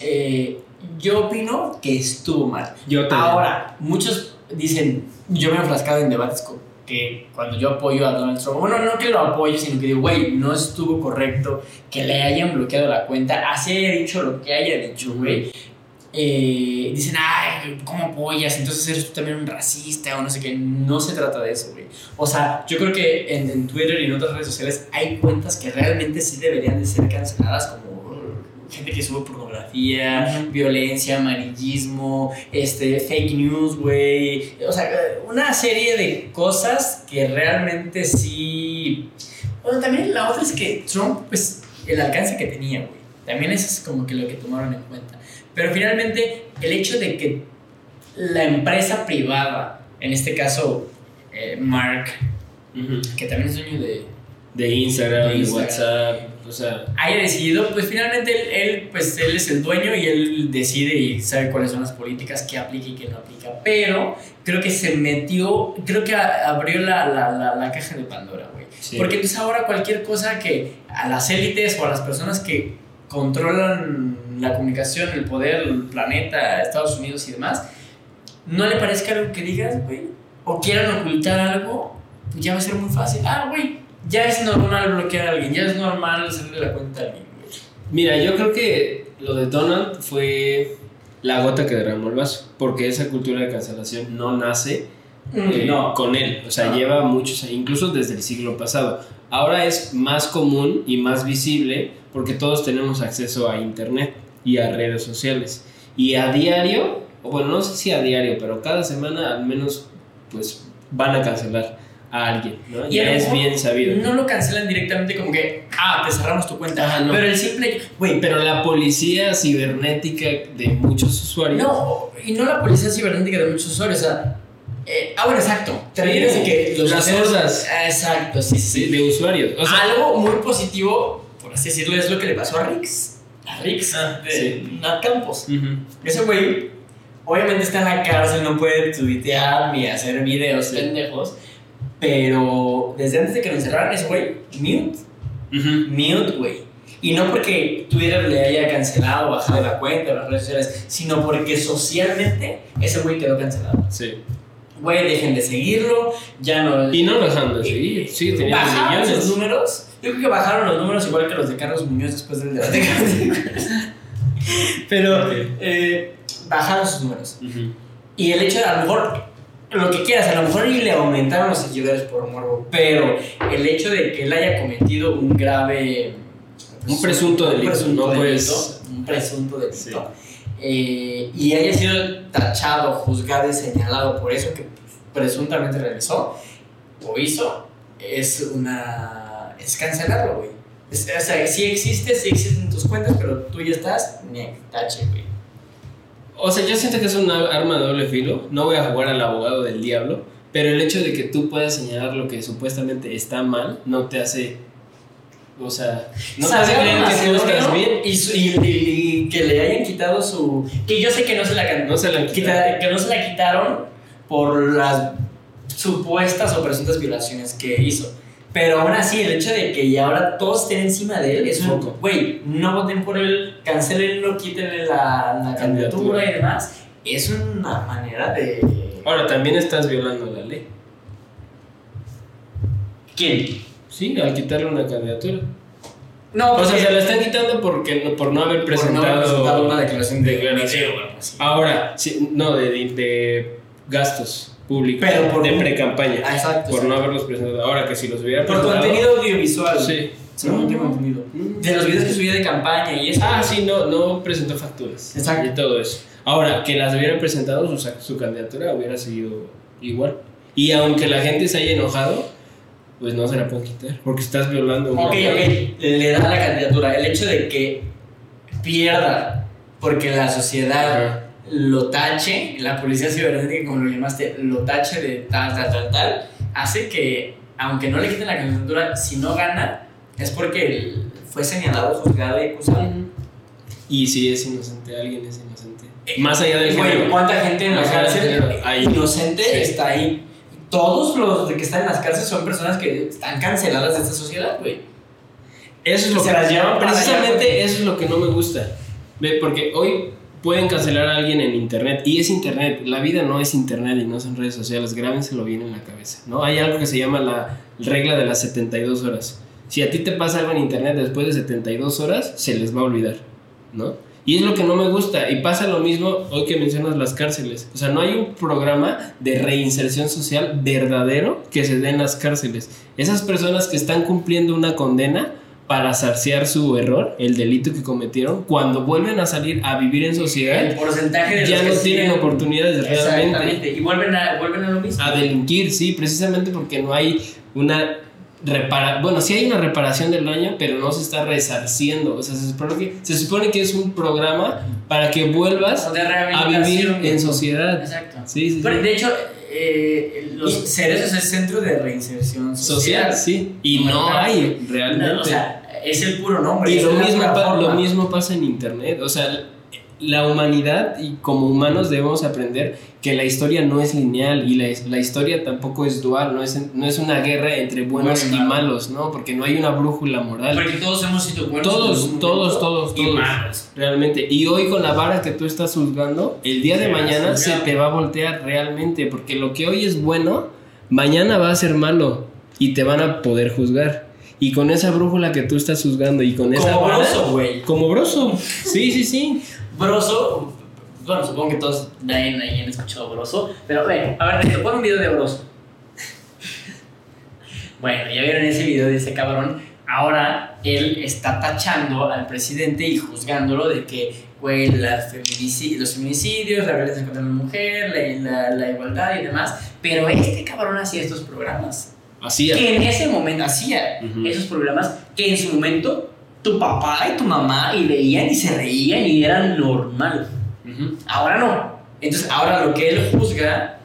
Eh, yo opino que estuvo mal. Yo también. Ahora, muchos dicen, yo me he enfrascado en debates con que cuando yo apoyo a Donald Trump, bueno, no que lo apoyo, sino que digo, güey, no estuvo correcto que le hayan bloqueado la cuenta, así haya dicho lo que haya dicho, güey. Eh, dicen, ay, ¿cómo apoyas? Entonces eres tú también un racista o no sé qué. No se trata de eso, güey. O sea, yo creo que en, en Twitter y en otras redes sociales hay cuentas que realmente sí deberían de ser canceladas, como gente que sube pornografía, violencia, amarillismo, este, fake news, güey. O sea, una serie de cosas que realmente sí. Bueno, también la otra es que Trump, pues, el alcance que tenía, güey. También eso es como que lo que tomaron en cuenta. Pero finalmente, el hecho de que la empresa privada, en este caso, eh, Mark, que también es dueño de, De Instagram, De de, Instagram. WhatsApp, o sea, haya decidido, pues finalmente él, él, pues él es el dueño y él decide y sabe cuáles son las políticas que aplica y que no aplica. Pero creo que se metió, creo que abrió la, la, la, la caja de Pandora, güey. Sí. Porque entonces ahora cualquier cosa que a las élites o a las personas que controlan la comunicación, el poder, el planeta, Estados Unidos y demás, no le parezca algo que digas, güey, o quieran ocultar algo, pues ya va a ser muy fácil. Ah, güey, ya es normal bloquear a alguien, ya es normal hacerle la cuenta a alguien. Mira, yo creo que lo de Donald fue la gota que derramó el vaso, porque esa cultura de cancelación no nace eh, no. con él, o sea, No. lleva muchos años, incluso desde el siglo pasado. Ahora es más común y más visible porque todos tenemos acceso a internet y a redes sociales. Y a diario, o bueno, no sé si a diario, pero cada semana al menos pues van a cancelar a alguien, ¿no? Y Ya es bien sabido. No lo cancelan directamente como que, ah, te cerramos tu cuenta. Ajá, no. Pero el simple, güey, Pero la policía cibernética de muchos usuarios. No, y no la policía cibernética de muchos usuarios, o sea. eh, ah, bueno, exacto. Te refieres a que los Las hordas. Exacto, sí, sí. sí, de usuarios. O sea, Algo muy positivo, por así decirlo, es lo que le pasó a Rix. A Rix, Ah, de sí. Nat Campos. ujú. Ese güey, obviamente está en la cárcel, no puede tuitear ni hacer videos pendejos. Pero desde antes de que lo encerraran, ese güey, mute. Mute, güey. Y no porque Twitter le haya cancelado, bajado la cuenta o las redes sociales, sino porque socialmente ese güey quedó cancelado. Sí. Güey, dejen de seguirlo, ya no. Y no lo dejan de seguir. Sí, tenía bajaron millones. sus números. Yo creo que bajaron los números igual que los de Carlos Muñoz después del debate. [LAUGHS] Pero Ok. eh, bajaron sus números. Ujú. Y el hecho de a lo mejor, lo que quieras, a lo mejor y le aumentaron los seguidores por morbo, pero el hecho de que él haya cometido un grave. Un presunto un delito, presunto no delito, puedes- Un presunto delito. eh, y haya sido tachado, juzgado y señalado por eso que presuntamente realizó o hizo, es una. es cancelarlo, güey. O sea, sí existe, sí existen tus cuentas, pero tú ya estás, ni tache, güey. O sea, yo siento que es un arma de doble filo. No voy a jugar al abogado del diablo. Pero el hecho de que tú puedas señalar lo que supuestamente está mal no te hace. O sea, no te hace creer que tú estás bien. Y, su- y- y- y que le hayan quitado su. Que yo sé que no se la, can- No se la han quita- quitado. que no se la quitaron por las supuestas o presuntas violaciones que hizo. Pero aún así, el hecho de que ya ahora todos estén encima de él es un. Foco. Güey, no voten por él, cancelenlo, quítenle la, la candidatura y demás. Es una manera de. Ahora también estás violando la ley. ¿Quién? Sí, al quitarle una candidatura. No, O sea, se la están quitando porque no- por no haber por no presentado, haber presentado una declaración de algo así. Ahora, sí, no, de, de- de gastos públicos. Pero por- de pre-campaña. Ah, exacto. por sí. no haberlos presentado. Ahora que si los hubiera Por presentado. contenido audiovisual. Sí. Tengo entendido. Mm. De los videos que subía de campaña y eso. Ah, sí, no, no presentó facturas. Exacto. Y todo eso. Ahora, que las hubieran presentado, su, su candidatura hubiera seguido igual. Y aunque la gente se haya enojado, pues no se la pueden quitar. Porque estás violando una Ok, ley. ok. Le da la candidatura. El hecho de que pierda porque la sociedad Ajá. Lo tache, la policía cibernética, como lo llamaste, lo tache de tal, tal, tal, tal, hace que, aunque no le quiten la candidatura, si no gana, es porque fue señalado, juzgado y acusado. Y si es inocente, alguien es inocente. Más allá del género. ¿cuánta gente en la Más allá del cárcel género, ahí. inocente Sí. está ahí? Todos los que están en las cárceles son personas que están canceladas de esta sociedad, güey. Eso es lo Se que las llevan allá, precisamente eso es lo que no me gusta. Porque hoy pueden cancelar a alguien en internet y es internet. La vida no es internet y no son redes sociales. Grábenselo bien en la cabeza, ¿no? Hay algo que se llama la regla de las 72 horas. Si a ti te pasa algo en internet después de 72 horas, se les va a olvidar, ¿no? Y es lo que no me gusta. Y pasa lo mismo hoy que mencionas las cárceles. O sea, no hay un programa de reinserción social verdadero que se dé en las cárceles. Esas personas que están cumpliendo una condena para saciar su error, el delito que cometieron, cuando vuelven a salir a vivir en El sociedad, porcentaje de ya no tienen siguen- oportunidades realmente Exactamente. Y vuelven a, vuelven a lo mismo. a delinquir, sí, precisamente porque no hay una repara bueno, sí hay una reparación del daño, pero no se está resarciendo. O sea, se supone que, se supone que es un programa para que vuelvas de a vivir en sociedad. Exacto. Sí, sí, sí. Pero, de hecho, eh, los Cerezo es el centro de reinserción social. Social, sí. Y no hay realmente. No, o sea, es el puro nombre. Y lo mismo, lo mismo pasa en Internet. O sea, la humanidad y como humanos debemos aprender que la historia no es lineal y la, la historia tampoco es dual, no es, no es una guerra entre buenos Bueno y y malo. malos, ¿no? Porque no hay una brújula moral. Porque todos hemos sido buenos. en Todos, todos, momento todos, y todos. malos. Realmente. Y hoy con la vara que tú estás juzgando, el día de mañana se te va a voltear realmente. Porque lo que hoy es bueno, mañana va a ser malo. Y te van a poder juzgar. Y con esa brújula que tú estás juzgando y con esa Como vara- Broso, güey. Como broso. Sí, sí, sí. Broso bueno, supongo que todos de ahí, han escuchado Broso, pero ve, a ver, Neto, pon un video de Broso. bueno, ya vieron ese video de ese cabrón. Ahora él está tachando al presidente y juzgándolo de que, güey, los feminicidios, la violencia contra la mujer, la, la, la igualdad y demás. Pero este cabrón hacía estos programas. Hacía. Que en ese momento hacía Ujú. esos programas que en su momento tu papá y tu mamá y veían y se reían y eran normal. Ujú. Ahora no. Entonces, ahora lo que él juzga.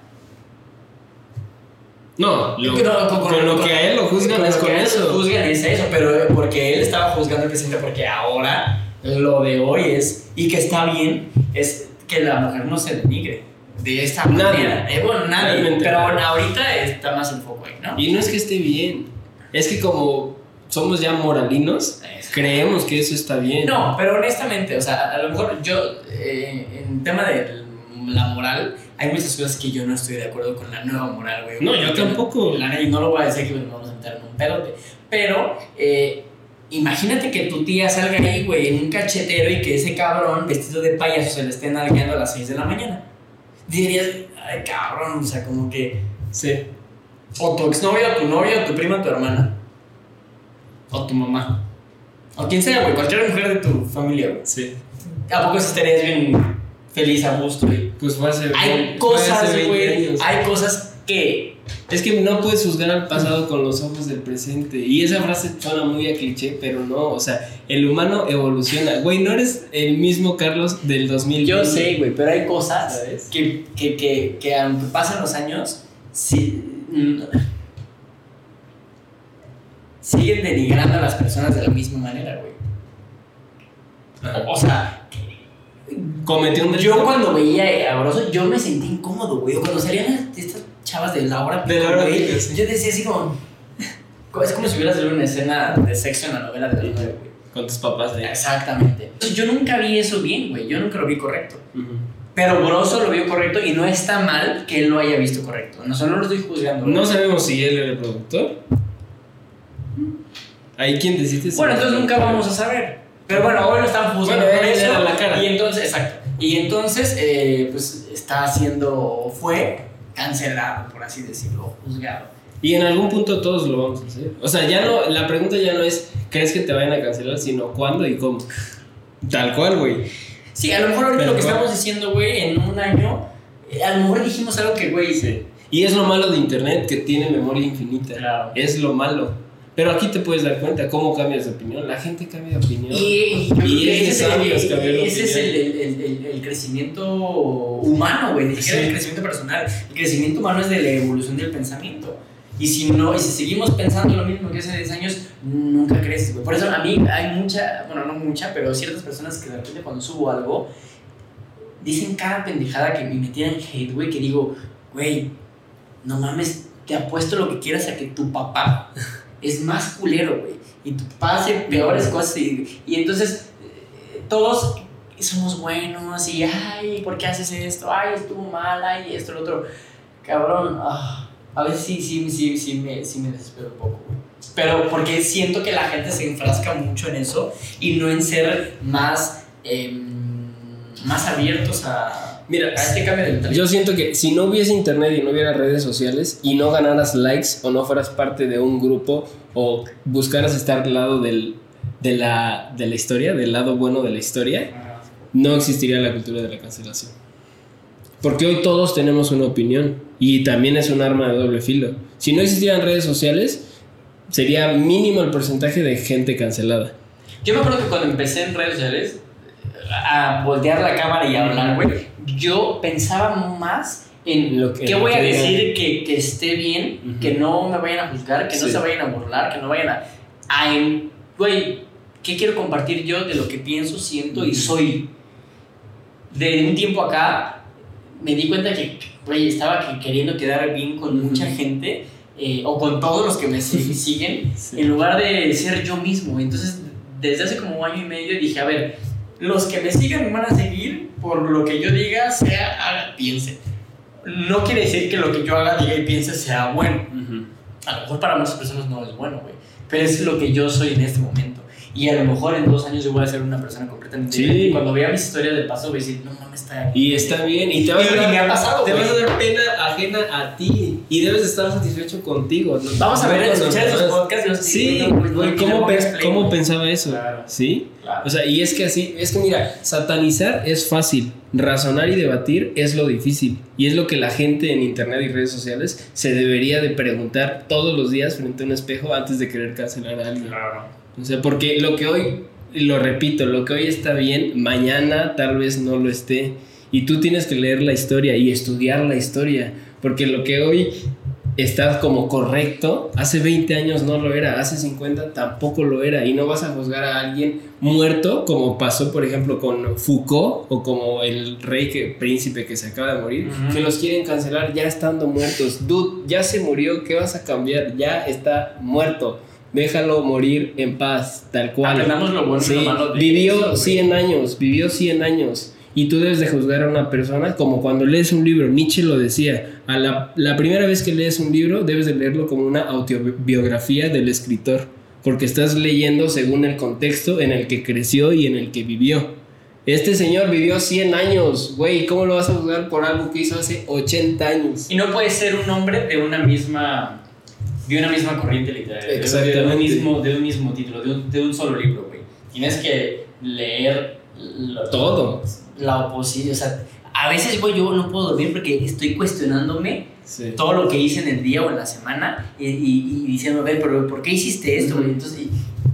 No, lo- No, con- con, con- lo que a él lo juzgan con es lo con eso. Juzgan es eso, pero porque él estaba juzgando al presidente porque ahora lo de hoy es, y que está bien, es que la mujer no se denigre. De esta Nadie. manera. Eh, bueno, nadie. Realmente pero nadie. ahorita está más el foco ahí, ¿no? Y no es que esté bien, es que como somos ya moralinos, Eso. creemos que eso está bien. No, pero honestamente, o sea, a lo mejor yo, eh, en tema de la moral, hay muchas cosas que yo no estoy de acuerdo con la nueva moral, güey. No, yo tampoco. La y no lo voy a decir que nos vamos a meter en un pedote. Pero, eh, imagínate que tu tía salga ahí, güey, en un cachetero y que ese cabrón vestido de payaso se le esté nalgueando a las 6 de la mañana. Dirías, ay, cabrón, o sea, como que. Sí. O tu exnovia, o tu novia, o tu prima, o tu hermana. O tu mamá. O quien sea, güey, cualquier mujer de tu familia, güey. Sí. ¿A poco estarías bien feliz, a gusto? güey? Pues fue hace Hay cosas, 20 güey. Hay cosas que. Es que no puedes juzgar al pasado con los ojos del presente. Y esa frase suena muy a cliché, pero no. O sea, el humano evoluciona. Güey, no eres el mismo Carlos del 2000. Yo sé, güey, pero hay cosas ¿Sabes? que, que, que, que aunque pasen los años, sí, mm, siguen denigrando a las personas de la misma manera, güey. O sea, Cometió un delito. yo cuando veía a Broso, yo me sentí incómodo, güey. Cuando salían estas chavas de Laura De Laura güey, Pico, sí. yo decía así como... Es como si hubieras salido una escena de sexo en la novela de la nueve, güey. Con tus papás ahí. Exactamente. Entonces, yo nunca vi eso bien, güey. Yo nunca lo vi correcto. Pero Broso lo vio correcto y no está mal que él lo haya visto correcto. No, o sea, no lo estoy juzgando. No sabemos si él era el productor. Ahí quien decide. Bueno, entonces nunca vamos a saber. Pero bueno, hoy lo están juzgando Bueno, por eso. la cara. Y entonces, exacto. Y entonces, eh, pues está siendo, fue cancelado, por así decirlo, juzgado. Y en algún punto todos lo vamos a hacer. O sea, ya no, la pregunta ya no es, ¿crees que te vayan a cancelar? Sino cuándo y cómo. Tal cual, güey. Sí, a lo mejor ahorita lo que estamos diciendo, güey, en un año, eh, a lo mejor dijimos algo que, güey, Y es lo malo de internet, que tiene memoria infinita. Claro. Es lo malo. Pero aquí te puedes dar cuenta cómo cambias de opinión. La gente cambia de opinión. Y, es ese, es el- sabios cambiar de ese es el, el- el- el crecimiento humano, güey, ni siquiera Sí. el crecimiento personal. El crecimiento humano es de la evolución del pensamiento. Y si no, y si seguimos pensando lo mismo que hace 10 años, nunca creces, güey. Por eso a mí hay mucha, bueno, no mucha, pero ciertas personas que de repente cuando subo algo, dicen cada pendejada que me tiran hate, güey, que digo, güey, no mames, te apuesto lo que quieras a que tu papá es más culero, güey. Y tu papá hace peores cosas. Y, y entonces eh, todos somos buenos y, ay, ¿por qué haces esto? Ay, estuvo mal, ay, esto, lo otro. Cabrón, ah, a veces sí, sí, sí, sí, me, sí me desespero un poco, güey. Pero porque siento que la gente se enfrasca mucho en eso y no en ser más, em, más abiertos a, Mira, cambio de mentalidad. Yo siento que si no hubiese internet y no hubiera redes sociales y no ganaras likes o no fueras parte de un grupo o buscaras estar al lado del, de, la, de la historia, del lado bueno de la historia, no existiría la cultura de la cancelación. Porque hoy todos tenemos una opinión y también es un arma de doble filo. Si no existieran redes sociales, sería mínimo el porcentaje de gente cancelada. Yo me acuerdo que cuando empecé en redes sociales a voltear la cámara y a hablar, güey, yo pensaba más en Lo que- qué voy a que decir que, que esté bien, Ujú. que no me vayan a juzgar, que no Sí. se vayan a burlar, que no vayan a... a en- güey, ¿qué quiero compartir yo de lo que pienso, siento y soy? De un tiempo acá me di cuenta que, güey, estaba que- queriendo quedar bien con mucha gente eh, o con todos los que me [LAUGHS] si- siguen Sí. en lugar de ser yo mismo. Entonces, desde hace como un año y medio dije, a ver, los que me sigan me van a seguir por lo que yo diga, sea, haga, piense. No quiere decir que lo que yo haga, diga y piense sea bueno. A lo mejor para muchas personas no es bueno, güey. Pero es lo que yo soy en este momento. Y a lo mejor en dos años yo voy a ser una persona completamente Sí. diferente. Y cuando vea mis historias del paso voy a decir, no mames, está Y está bien, y te vas Y- a y dar, me ha pasado, te vas a dar pena ajena a ti y debes de estar satisfecho contigo. ¿no? Vamos a ver, con escuchar esos podcasts. Sí, güey, ¿cómo, pe- cómo pensaba eso? Claro. ¿Sí? Claro. O sea, y es que así, es que mira, satanizar es fácil, razonar y debatir es lo difícil. Y es lo que la gente en internet y redes sociales se debería de preguntar todos los días frente a un espejo antes de querer cancelar a alguien. Claro. O sea, porque lo que hoy, lo repito, lo que hoy está bien, mañana tal vez no lo esté. Y tú tienes que leer la historia y estudiar la historia. Porque lo que hoy está como correcto, hace 20 años no lo era, hace 50 tampoco lo era. Y no vas a juzgar a alguien muerto, como pasó, por ejemplo, con Foucault o como el rey que, príncipe que se acaba de morir, que los quieren cancelar ya estando muertos. Dude, ya se murió, ¿qué vas a cambiar? Ya está muerto. Déjalo morir en paz, tal cual. Aprendamos lo bueno y Sí, lo malo de vivió eso, güey. 100 años, vivió 100 años. Y tú debes de juzgar a una persona como cuando lees un libro. Nietzsche lo decía. A la, la primera vez que lees un libro, debes de leerlo como una autobiografía del escritor. Porque estás leyendo según el contexto en el que creció y en el que vivió. Este señor vivió 100 años, güey. ¿Cómo lo vas a juzgar por algo que hizo hace 80 años? Y no puede ser un hombre de una misma de una misma corriente literaria, de- un mismo de un mismo título, de un, de un solo libro, güey. Tienes que leer lo- Todo. La oposición, o sea, a veces güey yo no puedo dormir porque estoy cuestionándome Sí. todo lo que hice en el día o en la semana y, y, y diciendo, ver, pero ¿por qué hiciste esto, güey? Entonces, y-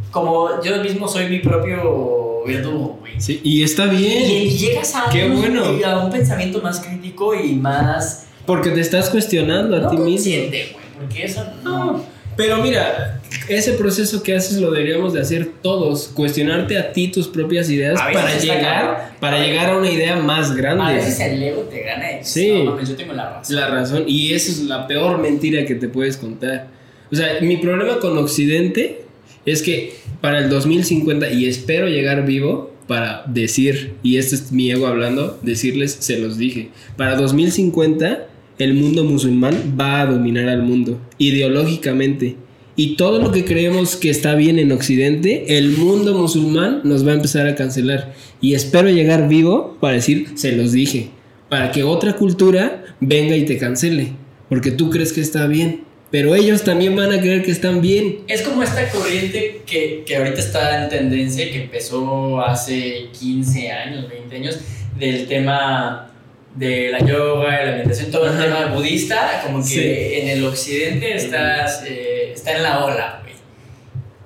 como yo mismo soy mi propio verdugo, güey. Sí, y está bien. y llegas a Qué un, bueno. a un pensamiento más crítico y más Porque te estás cuestionando a no ti mismo. güey, porque eso no. No, pero mira, ese proceso que haces lo deberíamos de hacer todos, cuestionarte a ti tus propias ideas A para llegar, para llegar a una idea más A grande. veces el ego te gana y Sí. no mames, yo tengo la razón. La razón, y esa es la peor mentira que te puedes contar. O sea, mi problema con Occidente es que para el 2050, y espero llegar vivo para decir, y este es mi ego hablando, decirles, se los dije, para 2050 el mundo musulmán va a dominar al mundo, ideológicamente. Y todo lo que creemos que está bien en Occidente, el mundo musulmán nos va a empezar a cancelar. Y espero llegar vivo para decir, se los dije, para que otra cultura venga y te cancele, porque tú crees que está bien, pero ellos también van a creer que están bien. Es como esta corriente que, que ahorita está en tendencia, que empezó hace 15 años, 20 años, del tema de la yoga, la meditación, todo el tema budista, como que Sí. en el occidente estás, eh, está en la ola, güey.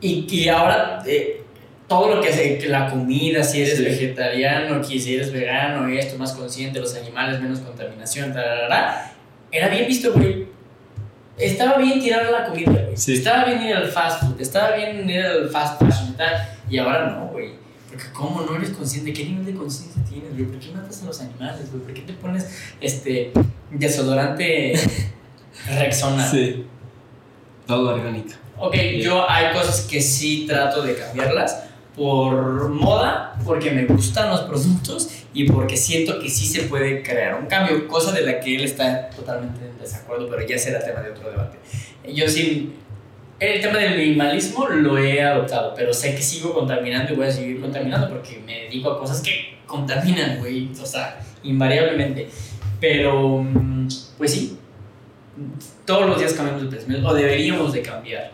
Y, y ahora eh, todo lo que hace, que la comida, si eres Sí. vegetariano, que si eres vegano, esto, más consciente de los animales, menos contaminación, tararara, era bien visto, güey. Estaba bien tirar la comida, güey. Sí. Estaba bien ir al fast food, estaba bien ir al fast fashion y tal. Y ahora no, güey. Porque ¿cómo no eres consciente? ¿Qué nivel de conciencia tienes, güey? ¿Por qué matas a los animales, güey? ¿Por qué te pones este desodorante [LAUGHS] Rexona? Todo orgánico. Ok, yo hay cosas que sí trato de cambiarlas por moda, porque me gustan los productos y porque siento que sí se puede crear un cambio, cosa de la que él está totalmente en desacuerdo, pero ya será tema de otro debate. Yo sí, el tema del minimalismo lo he adoptado, pero sé que sigo contaminando y voy a seguir contaminando porque me dedico a cosas que contaminan, güey, o sea, invariablemente. Pero, mm, pues sí, todos los días cambiamos de pensamiento, o deberíamos de cambiar.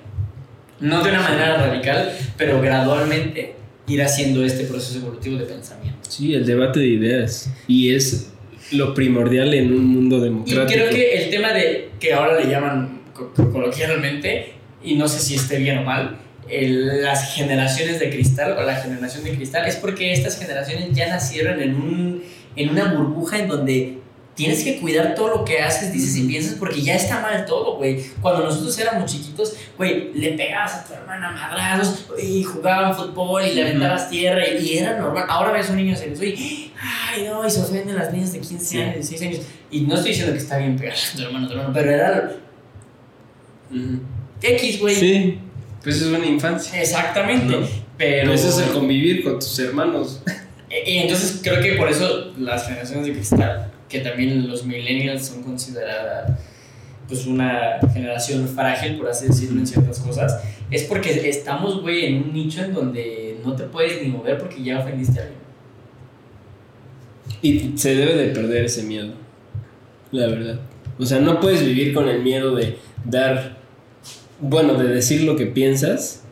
No de una manera radical, pero gradualmente ir haciendo este proceso evolutivo de pensamiento. Sí, el debate de ideas. Y es lo primordial en un mundo Y democrático. creo que el tema de que ahora le llaman co- co- coloquialmente, y no sé si esté bien o mal, el- las generaciones de cristal o la generación de cristal, es porque estas generaciones ya nacieron en, un, en una burbuja en donde tienes que cuidar todo lo que haces, dices y piensas, porque ya está mal todo, güey. Cuando nosotros éramos chiquitos, güey, le pegabas a tu hermana madrazos y jugaban fútbol y le aventabas tierra y, y era normal. Ahora ves a un niño serio y, ay, no, y se ofenden las niñas de 15 Sí. años, 16 años. Y no estoy diciendo que está bien pegar a tu hermano, tu hermano, pero era Ujú. X, güey. Sí, pues es una infancia. Exactamente. ¿No? Pero. Eso es el convivir con tus hermanos. [LAUGHS] Y entonces creo que por eso las generaciones de cristal, que también los millennials son consideradas pues una generación frágil, por así decirlo, en ciertas cosas, es porque estamos, güey, en un nicho en donde no te puedes ni mover porque ya ofendiste a alguien. Y se debe de perder ese miedo, la verdad. O sea, no puedes vivir con el miedo de dar, bueno, de decir lo que piensas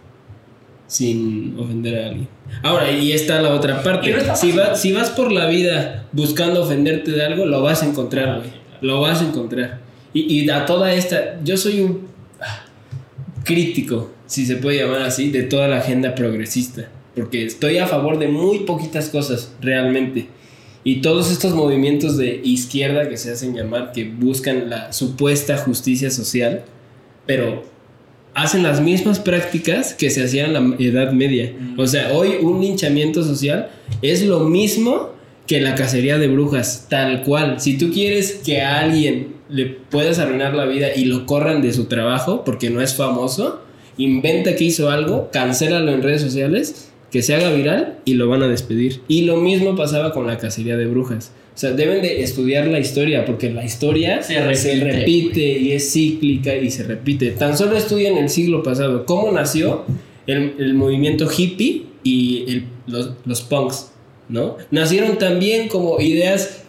sin ofender a alguien. Ahora, y está la otra parte. No Si, va- si vas por la vida buscando ofenderte de algo, lo vas a encontrar, güey. Lo vas a encontrar. Y, y a toda esta, yo soy un ah, crítico, si se puede llamar así, de toda la agenda progresista. Porque estoy a favor de muy poquitas cosas, realmente. Y todos estos movimientos de izquierda que se hacen llamar, que buscan la supuesta justicia social, pero hacen las mismas prácticas que se hacían en la Edad Media. Mm. O sea, hoy un linchamiento social es lo mismo que la cacería de brujas, tal cual. Si tú quieres que a alguien le puedas arruinar la vida y lo corran de su trabajo porque no es famoso, inventa que hizo algo, cancélalo en redes sociales, que se haga viral y lo van a despedir. Y lo mismo pasaba con la cacería de brujas. O sea, deben de estudiar la historia porque la historia Se repite, repite y es cíclica y se repite. Tan solo estudian el siglo pasado cómo nació el, el movimiento hippie y el- los, los punks, ¿no? Nacieron también como ideas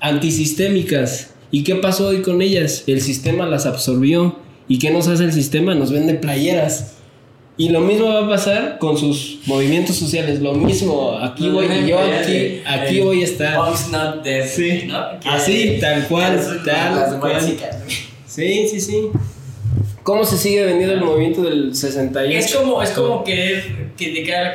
antisistémicas. ¿Y qué pasó hoy con ellas? El sistema las absorbió. ¿Y qué nos hace el sistema? Nos vende playeras. Y lo mismo va a pasar con sus movimientos sociales. Lo mismo, aquí voy, yo aquí, aquí voy a estar. Not dead. Sí. ¿no? Que- Así, tal cual, que tal cual. Sí, sí, sí. ¿Cómo se sigue vendiendo el movimiento del 68? Es como, es como querer criticar al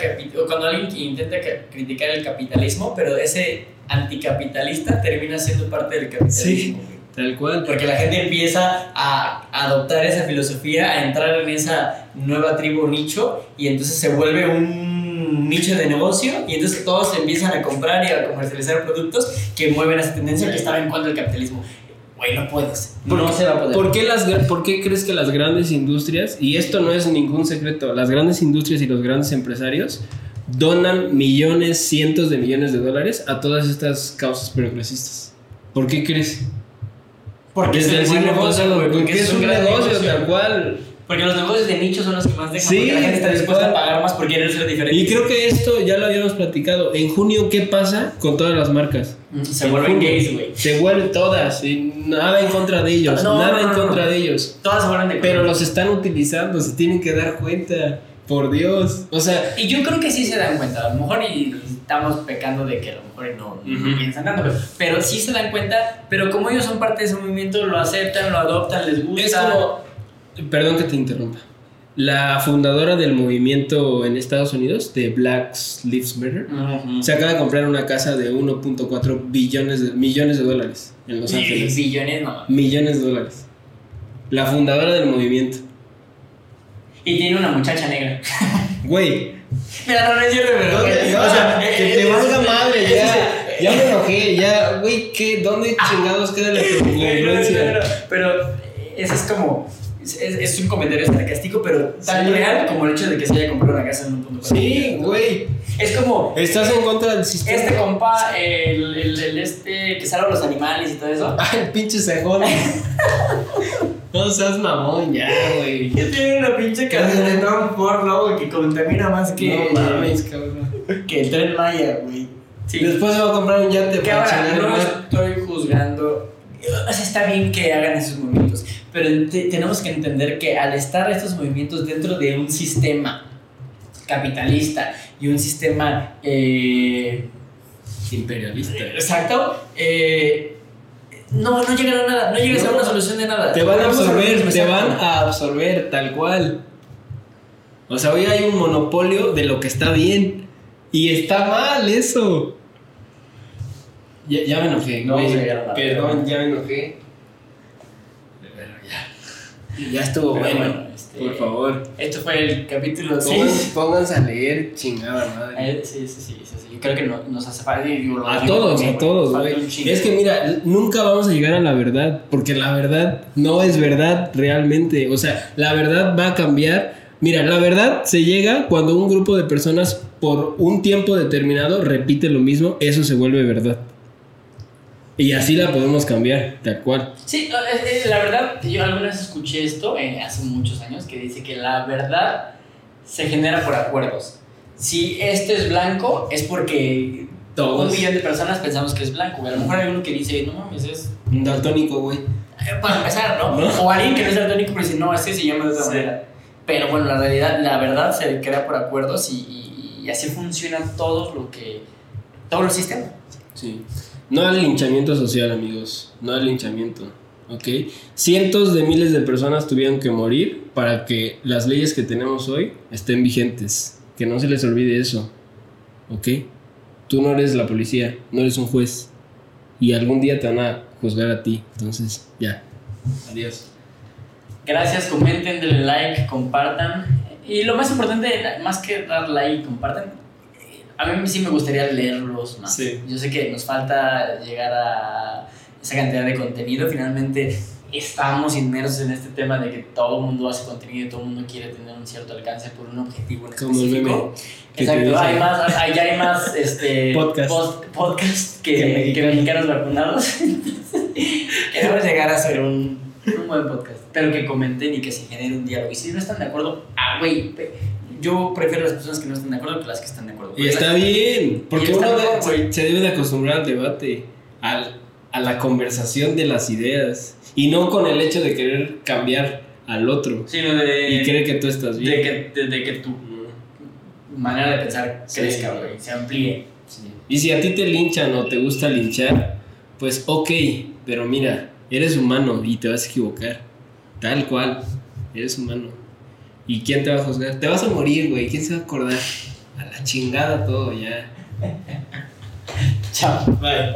cuando alguien que intenta ca- criticar el capitalismo, pero ese anticapitalista termina siendo parte del capitalismo. güey. Tal cual. Porque la gente empieza a adoptar esa filosofía, a entrar en esa nueva tribu nicho, y entonces se vuelve un nicho de negocio, y entonces todos empiezan a comprar y a comercializar productos que mueven esa tendencia que estaba en contra del capitalismo. Güey, no puedes. ¿Por No qué- se va a poder. ¿Por qué, las, ¿Por qué crees que las grandes industrias, y esto no es ningún secreto, las grandes industrias y los grandes empresarios donan millones, cientos de millones de dólares a todas estas causas progresistas? ¿Por qué crees? Porque Desde es el negocio, güey, porque es un negocio, tal cual. Porque los negocios de nicho son los que más dejan. Sí, porque la gente está dispuesta a pagar más por querer ser diferente. Y creo que esto ya lo habíamos platicado. En junio, ¿qué pasa con todas las marcas? Mm, se En vuelven gays, güey. Se vuelven todas, y nada en contra de ellos, No, nada no, en no, contra no. de ellos. Todas se vuelven de Pero los están utilizando, se tienen que dar cuenta. Por Dios. O sea, Y yo creo que sí se dan cuenta. A lo mejor y estamos pecando de que a lo mejor no, no Ujú. piensan tanto. Pero, pero sí se dan cuenta. Pero como ellos son parte de ese movimiento, lo aceptan, lo adoptan, les gusta. es como. Perdón que te interrumpa. La fundadora del movimiento en Estados Unidos, de Black Lives Matter, se acaba de comprar una casa de 1.4 billones de, millones de dólares en Los Ángeles. billones, no. Millones de dólares. La fundadora del movimiento. Y tiene una muchacha negra. Güey, Mira, no, no es cierto, pero. No, o sea, que te [LAUGHS] valga madre, ya. Ya me enojé, ya. Güey, ¿qué? ¿Dónde chingados queda la [LAUGHS] Pero, congruencia? pero ese es como. Es, es un comentario sarcástico, pero tan Sí. real como el hecho de que se haya comprado una casa en un punto. Sí, güey. Es como. Estás en contra del sistema. Este compa, el, el, el este que salva a los animales y todo eso. [LAUGHS] Ah, el pinche cejón. [LAUGHS] no seas mamón, ya, güey. Que tiene una pinche casa de non porno, que contamina más que, No mames, cabrón. que el tren Maya, güey. Sí. Después se va a comprar un yate Que para ahora no estoy juzgando. O sea, está bien que hagan esos movimientos, pero te- tenemos que entender que al estar estos movimientos dentro de un sistema capitalista y un sistema eh, Imperialista. exacto, eh, no, no llegan a nada, no llegas a una solución de nada. Te van a absorber, te van a absorber, tal cual. O sea, hoy hay un monopolio de lo que está bien. Y está mal eso. Ya, ya me enojé, No. Perdón, ya me enojé. Ya. Estuvo Pero bueno. bueno, este, Por favor. Esto fue el capítulo Pónganse, 6. pónganse a leer, chingada madre. Eh, Sí, sí, sí, sí, sí. Yo creo que no- nos hace falta. A todos, a todos, güey. Es que mira, nunca vamos a llegar a la verdad, porque la verdad no es verdad realmente. O sea, la verdad va a cambiar. Mira, la verdad se llega cuando un grupo de personas por un tiempo determinado repite lo mismo, eso se vuelve verdad. Y así la podemos cambiar, tal cual. Sí, la verdad, yo alguna vez escuché esto eh, hace muchos años que dice que la verdad se genera por acuerdos. si este es blanco, es porque un Todos. millón de personas pensamos que es blanco. güey. A lo mejor hay uno que dice, no mames, es. Un daltónico, güey. eh, Para empezar, ¿no? ¿No? O alguien que no es daltónico, pero dice, no, este se llama de otra Sí. manera. Pero bueno, la realidad, la verdad se crea por acuerdos y, y- y así funciona todo lo que. Todos los sistemas. Sí. No al linchamiento social, amigos. No al linchamiento. ¿Ok? Cientos de miles de personas tuvieron que morir para que las leyes que tenemos hoy estén vigentes. Que no se les olvide eso. ¿Ok? Tú no eres la policía, no eres un juez. Y algún día te van a juzgar a ti. Entonces, ya. Adiós. Gracias, comenten, denle like, compartan. Y lo más importante, más que dar like, compartan. A mí sí me gustaría leerlos más. Sí. Yo sé que nos falta llegar a esa cantidad de contenido. Finalmente estamos inmersos en este tema de que todo el mundo hace contenido y todo el mundo quiere tener un cierto alcance por un objetivo en Como el meme específico. Exacto, hay más, hay, ya hay más [LAUGHS] este, Podcast. podcast que, Que que mexicanos. mexicanos vacunados. [LAUGHS] Queremos llegar a ser un, un buen podcast, pero que comenten y que se genere un diálogo. Y si no están de acuerdo, ah, güey, yo prefiero las personas que no están de acuerdo que las que están de acuerdo. Y está bien, porque uno de- se debe de acostumbrar al debate, al- a la conversación de las ideas, y no con el hecho de querer cambiar al otro Sino de, y creer que tú estás de, bien. que, de, de que tu manera de pensar Sí. crezca, güey, se amplíe. sí. Y si a ti te linchan o te gusta linchar, pues ok, pero mira, eres humano y te vas a equivocar, tal cual, eres humano. ¿Y quién te va a juzgar? Te vas a morir, güey, ¿quién se va a acordar? A la chingada todo ya. Chao. Bye.